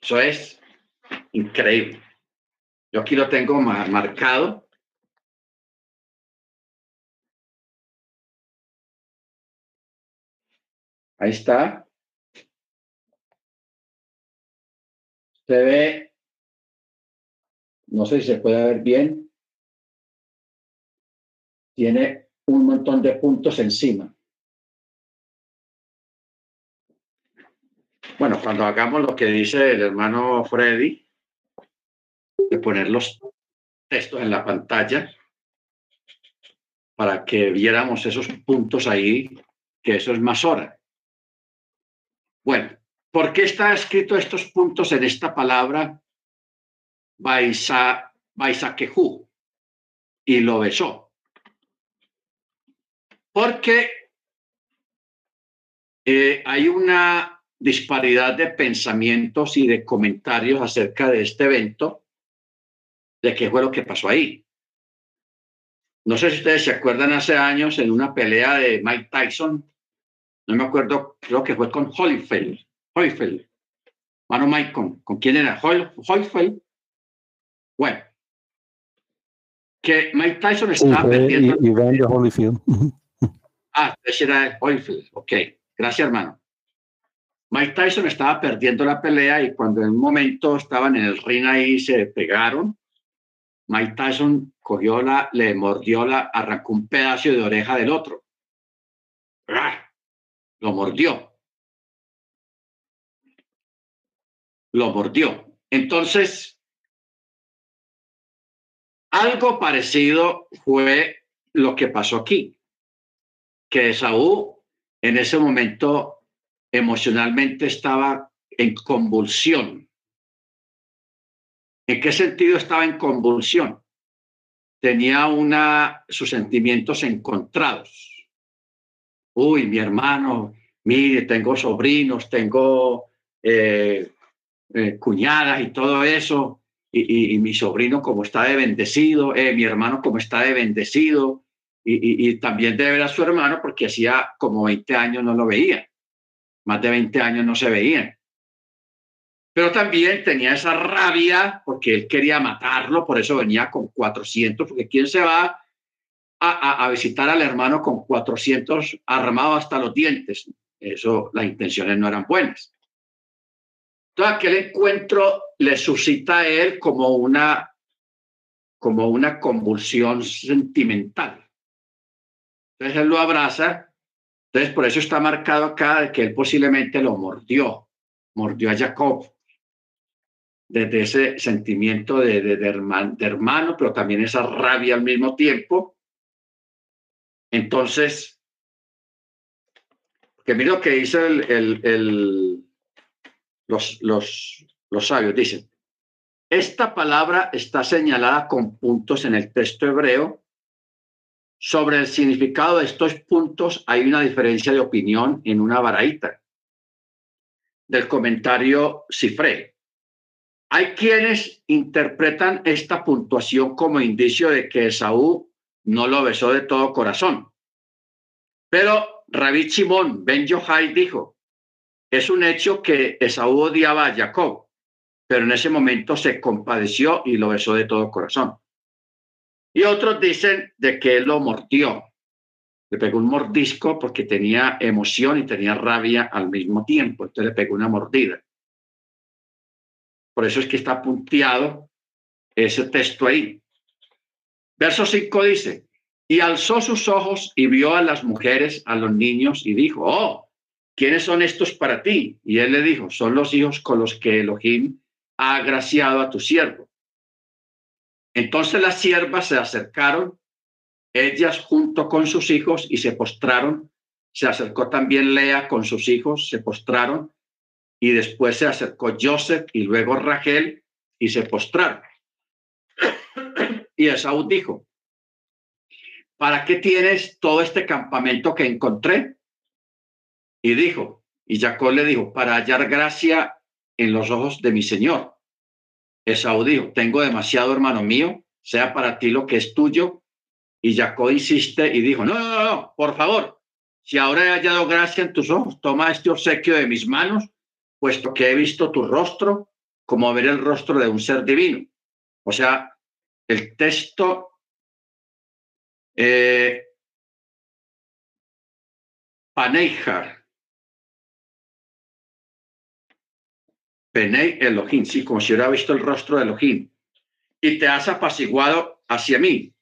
Eso es increíble. Yo aquí lo tengo marcado. Ahí está. Se ve, no sé si se puede ver bien, tiene un montón de puntos encima. Bueno, cuando hagamos lo que dice el hermano Freddy, de poner los textos en la pantalla para que viéramos esos puntos ahí, que eso es más hora. Bueno, ¿por qué está escrito estos puntos en esta palabra Baisa? Y lo besó. Porque eh, hay una disparidad de pensamientos y de comentarios acerca de este evento, de qué fue lo que pasó ahí. No sé si ustedes se acuerdan hace años en una pelea de Mike Tyson, no me acuerdo, creo que fue con Holyfield, Holyfield, mano Mike, ¿con, quién era? Holyfield. Bueno, que Mike Tyson estaba perdiendo. Y, Holyfield. Ah, ese era Holyfield. Ok, gracias, hermano. Mike Tyson estaba perdiendo la pelea y cuando en un momento estaban en el ring ahí se pegaron, Mike Tyson cogió la, le mordió la, arrancó un pedazo de oreja del otro. Lo mordió. Lo mordió. Entonces, algo parecido fue lo que pasó aquí que Saúl en ese momento emocionalmente estaba en convulsión. ¿En qué sentido estaba en convulsión? Tenía una, sus sentimientos encontrados. Uy, mi hermano, mire, tengo sobrinos, tengo eh, eh, cuñadas y todo eso, y, mi sobrino como está de bendecido, eh, mi hermano como está de bendecido, y, también debe ver a su hermano porque hacía como 20 años no lo veía, más de 20 años no se veían. Pero también tenía esa rabia porque él quería matarlo, por eso venía con 400, porque ¿quién se va a, a visitar al hermano con 400 armados hasta los dientes? Eso, las intenciones no eran buenas. Todo aquel encuentro le suscita a él como una, como una convulsión sentimental. Entonces él lo abraza. Entonces por eso está marcado acá que él posiblemente lo mordió, mordió a Jacob. Desde ese sentimiento de, hermano, pero también esa rabia al mismo tiempo. Entonces, que mira lo que dice el, los, los sabios, dicen, esta palabra está señalada con puntos en el texto hebreo sobre el significado de estos puntos hay una diferencia de opinión en una varaita del comentario Cifré. Hay quienes interpretan esta puntuación como indicio de que Esaú no lo besó de todo corazón. Pero Rabbi Shimon Ben Yohai dijo, es un hecho que Esaú odiaba a Jacob, pero en ese momento se compadeció y lo besó de todo corazón. Y otros dicen de que él lo mordió, le pegó un mordisco porque tenía emoción y tenía rabia al mismo tiempo, entonces le pegó una mordida. Por eso es que está punteado ese texto ahí. Verso 5 dice, y alzó sus ojos y vio a las mujeres, a los niños, y dijo, oh, ¿quiénes son estos para ti? Y él le dijo, son los hijos con los que Elohim ha agraciado a tu siervo. Entonces las siervas se acercaron, ellas junto con sus hijos, y se postraron. Se acercó también Lea con sus hijos, se postraron, y después se acercó Joseph y luego Rachel, y se postraron. Y Esaú dijo, ¿para qué tienes todo este campamento que encontré? Y dijo, y Jacob le dijo, para hallar gracia en los ojos de mi Señor. Esaú tengo demasiado, hermano mío, sea para ti lo que es tuyo. Y Jacob insiste y dijo, no, no, no, por favor, si ahora he hallado gracia en tus ojos, toma este obsequio de mis manos, puesto que he visto tu rostro como ver el rostro de un ser divino. O sea, el texto eh, Paneijar, Penei Elohim, sí, como si hubiera visto el rostro de Elohim, y te has apaciguado hacia mí.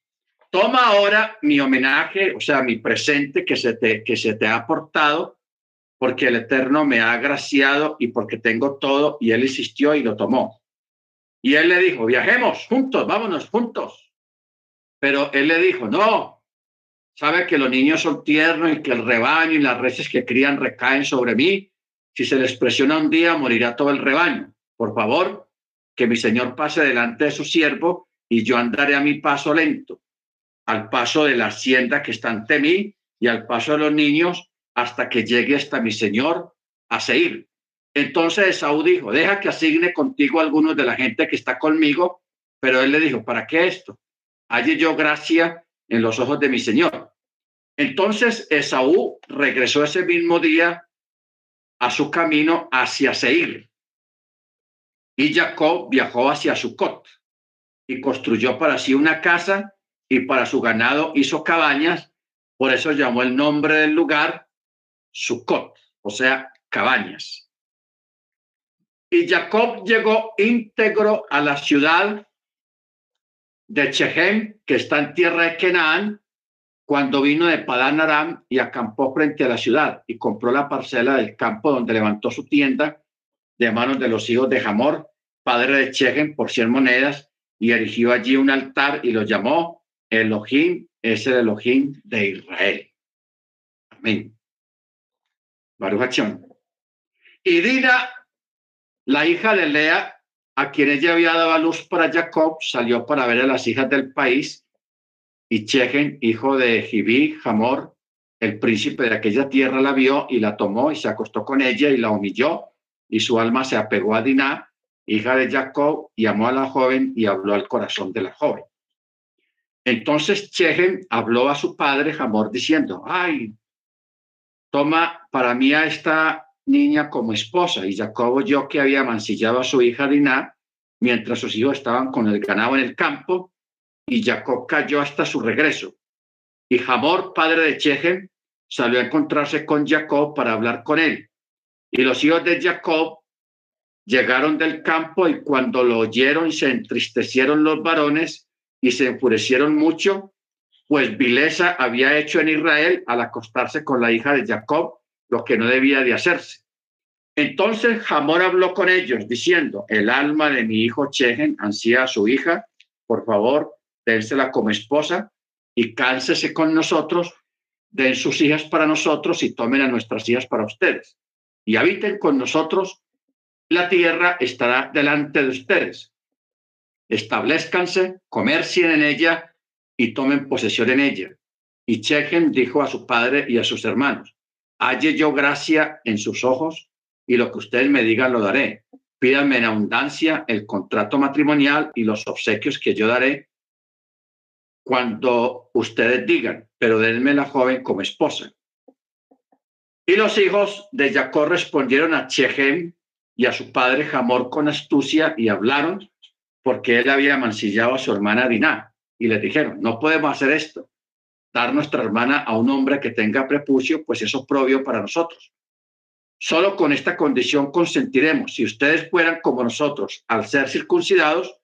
Toma ahora mi homenaje, o sea, mi presente que se te, que se te ha aportado, porque el Eterno me ha agraciado y porque tengo todo, y él insistió y lo tomó. Y él le dijo, viajemos juntos, vámonos juntos. Pero él le dijo, no, sabe que los niños son tiernos y que el rebaño y las reses que crían recaen sobre mí. Si se les presiona un día, morirá todo el rebaño. Por favor, que mi señor pase delante de su siervo y yo andaré a mi paso lento, al paso de la hacienda que está ante mí y al paso de los niños hasta que llegue hasta mi señor a seguir. Entonces Esaú dijo, deja que asigne contigo algunos de la gente que está conmigo, pero él le dijo, ¿para qué esto? Halle yo gracia en los ojos de mi Señor. Entonces Esaú regresó ese mismo día a su camino hacia Seir. Y Jacob viajó hacia Sucot y construyó para sí una casa y para su ganado hizo cabañas. Por eso llamó el nombre del lugar Sucot, o sea, cabañas. Y Jacob llegó íntegro a la ciudad de Chehem, que está en tierra de Canaán, cuando vino de Padán Aram y acampó frente a la ciudad y compró la parcela del campo donde levantó su tienda de manos de los hijos de Jamor, padre de Chehem, por cien monedas, y erigió allí un altar y lo llamó Elohim, es el Elohim de Israel. Amén. Baruch Y Dina la hija de Lea, a quien ella había dado a luz para Jacob, salió para ver a las hijas del país, y Chechen, hijo de Jibí, Jamor, el príncipe de aquella tierra, la vio y la tomó y se acostó con ella y la humilló, y su alma se apegó a Diná, hija de Jacob, y amó a la joven y habló al corazón de la joven. Entonces Chechen habló a su padre Jamor diciendo, ay, toma para mí a esta niña como esposa, y Jacob oyó que había mancillado a su hija Diná mientras sus hijos estaban con el ganado en el campo, y Jacob cayó hasta su regreso. Y Jamor, padre de Chechen, salió a encontrarse con Jacob para hablar con él. Y los hijos de Jacob llegaron del campo y cuando lo oyeron se entristecieron los varones y se enfurecieron mucho, pues vileza había hecho en Israel al acostarse con la hija de Jacob lo que no debía de hacerse. Entonces Jamor habló con ellos diciendo, el alma de mi hijo Chejen ansía su hija, por favor, dénsela como esposa y cálcese con nosotros, den sus hijas para nosotros y tomen a nuestras hijas para ustedes. Y habiten con nosotros, la tierra estará delante de ustedes. Establezcanse, comercien en ella y tomen posesión en ella. Y Chechen dijo a su padre y a sus hermanos, halle yo gracia en sus ojos y lo que ustedes me digan lo daré. Pídanme en abundancia el contrato matrimonial y los obsequios que yo daré cuando ustedes digan, pero denme la joven como esposa. Y los hijos de Jacob respondieron a Chehem y a su padre Jamor con astucia y hablaron porque él había mancillado a su hermana Diná y le dijeron, no podemos hacer esto dar nuestra hermana a un hombre que tenga prepucio, pues eso es propio para nosotros. Solo con esta condición consentiremos. Si ustedes fueran como nosotros al ser circuncidados,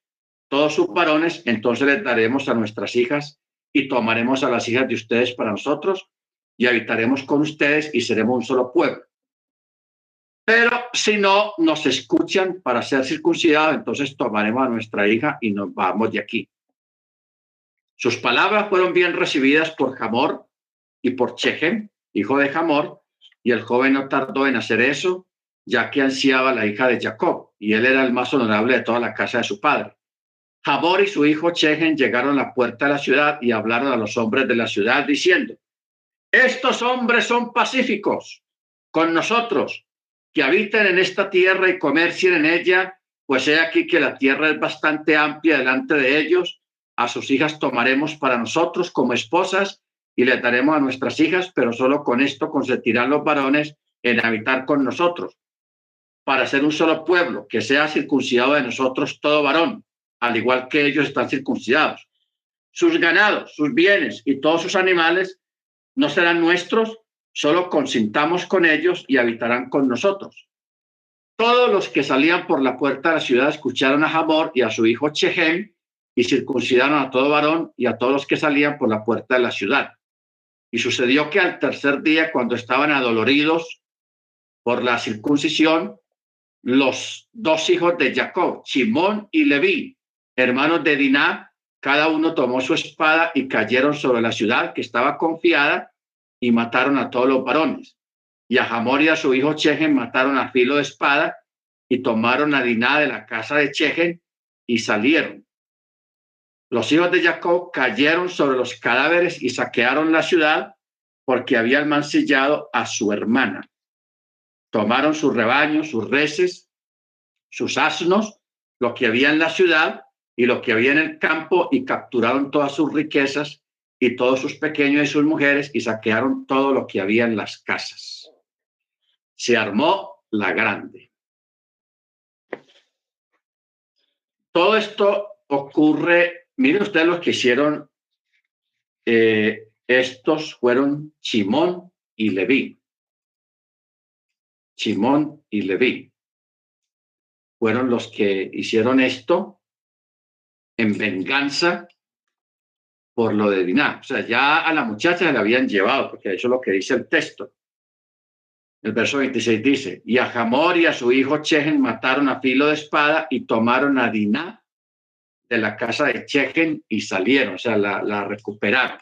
todos sus varones, entonces les daremos a nuestras hijas y tomaremos a las hijas de ustedes para nosotros y habitaremos con ustedes y seremos un solo pueblo. Pero si no nos escuchan para ser circuncidados, entonces tomaremos a nuestra hija y nos vamos de aquí. Sus palabras fueron bien recibidas por Jamor y por Chejem, hijo de Jamor, y el joven no tardó en hacer eso, ya que ansiaba la hija de Jacob, y él era el más honorable de toda la casa de su padre. Jamor y su hijo Chejem llegaron a la puerta de la ciudad y hablaron a los hombres de la ciudad diciendo, estos hombres son pacíficos con nosotros, que habiten en esta tierra y comercien en ella, pues he aquí que la tierra es bastante amplia delante de ellos. A sus hijas tomaremos para nosotros como esposas y les daremos a nuestras hijas, pero solo con esto consentirán los varones en habitar con nosotros, para ser un solo pueblo, que sea circuncidado de nosotros todo varón, al igual que ellos están circuncidados. Sus ganados, sus bienes y todos sus animales no serán nuestros, solo consintamos con ellos y habitarán con nosotros. Todos los que salían por la puerta de la ciudad escucharon a Hamor y a su hijo Chehem y circuncidaron a todo varón y a todos los que salían por la puerta de la ciudad. Y sucedió que al tercer día, cuando estaban adoloridos por la circuncisión, los dos hijos de Jacob, Simón y Leví, hermanos de Diná, cada uno tomó su espada y cayeron sobre la ciudad que estaba confiada y mataron a todos los varones. Y a Hamor y a su hijo Chechen mataron a filo de espada y tomaron a Diná de la casa de Chechen y salieron. Los hijos de Jacob cayeron sobre los cadáveres y saquearon la ciudad porque habían mancillado a su hermana. Tomaron sus rebaños, sus reses, sus asnos, lo que había en la ciudad y lo que había en el campo y capturaron todas sus riquezas y todos sus pequeños y sus mujeres y saquearon todo lo que había en las casas. Se armó la grande. Todo esto ocurre, miren ustedes los que hicieron, eh, estos fueron Chimón y Leví. Chimón y Leví fueron los que hicieron esto en venganza por lo de Diná. O sea, ya a la muchacha la habían llevado, porque eso es lo que dice el texto. El verso 26 dice, y a Jamor y a su hijo Chechen mataron a filo de espada y tomaron a Diná de la casa de Chechen y salieron, o sea, la, recuperaron.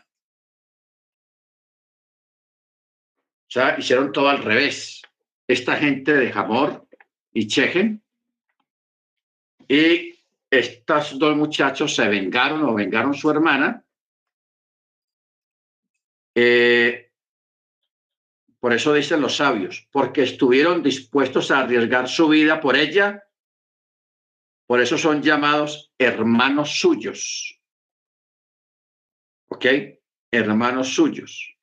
O sea, hicieron todo al revés. Esta gente de Jamor y Chechen y estos dos muchachos se vengaron o vengaron su hermana. Eh, por eso dicen los sabios, porque estuvieron dispuestos a arriesgar su vida por ella. Por eso son llamados hermanos suyos. ¿Ok? Hermanos suyos.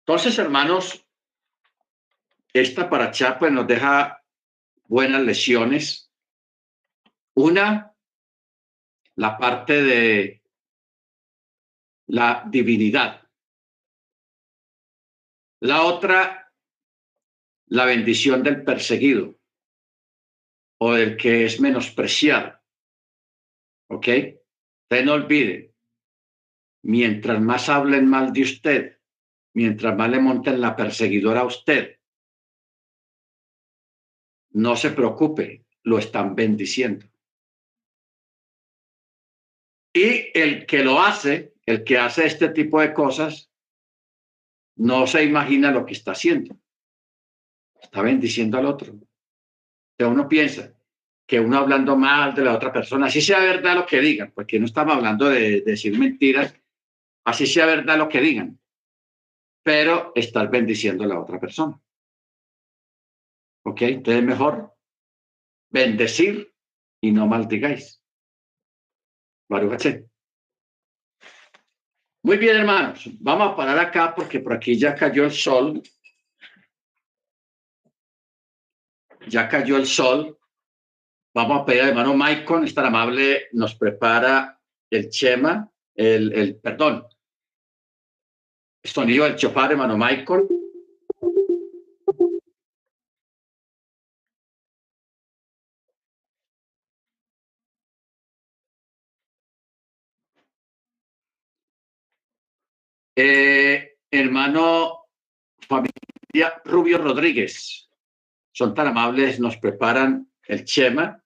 Entonces, hermanos, esta paracha pues nos deja buenas lesiones. Una, la parte de la divinidad. La otra, la bendición del perseguido o del que es menospreciado. ¿Ok? Usted no olvide, mientras más hablen mal de usted, mientras más le monten la perseguidora a usted, no se preocupe, lo están bendiciendo. Y el que lo hace, el que hace este tipo de cosas, no se imagina lo que está haciendo. Está bendiciendo al otro. Entonces uno piensa que uno hablando mal de la otra persona, así sea verdad lo que digan, porque no estamos hablando de, decir mentiras, así sea verdad lo que digan, pero estás bendiciendo a la otra persona. ¿Ok? Entonces es mejor bendecir y no maldigáis. Muy bien, hermanos. Vamos a parar acá porque por aquí ya cayó el sol. Ya cayó el sol. Vamos a pedir al hermano Maicon, estar amable, nos prepara el chema, el, el perdón, sonido del chofar, hermano Michael. Eh, hermano, familia Rubio Rodríguez, son tan amables, nos preparan el chema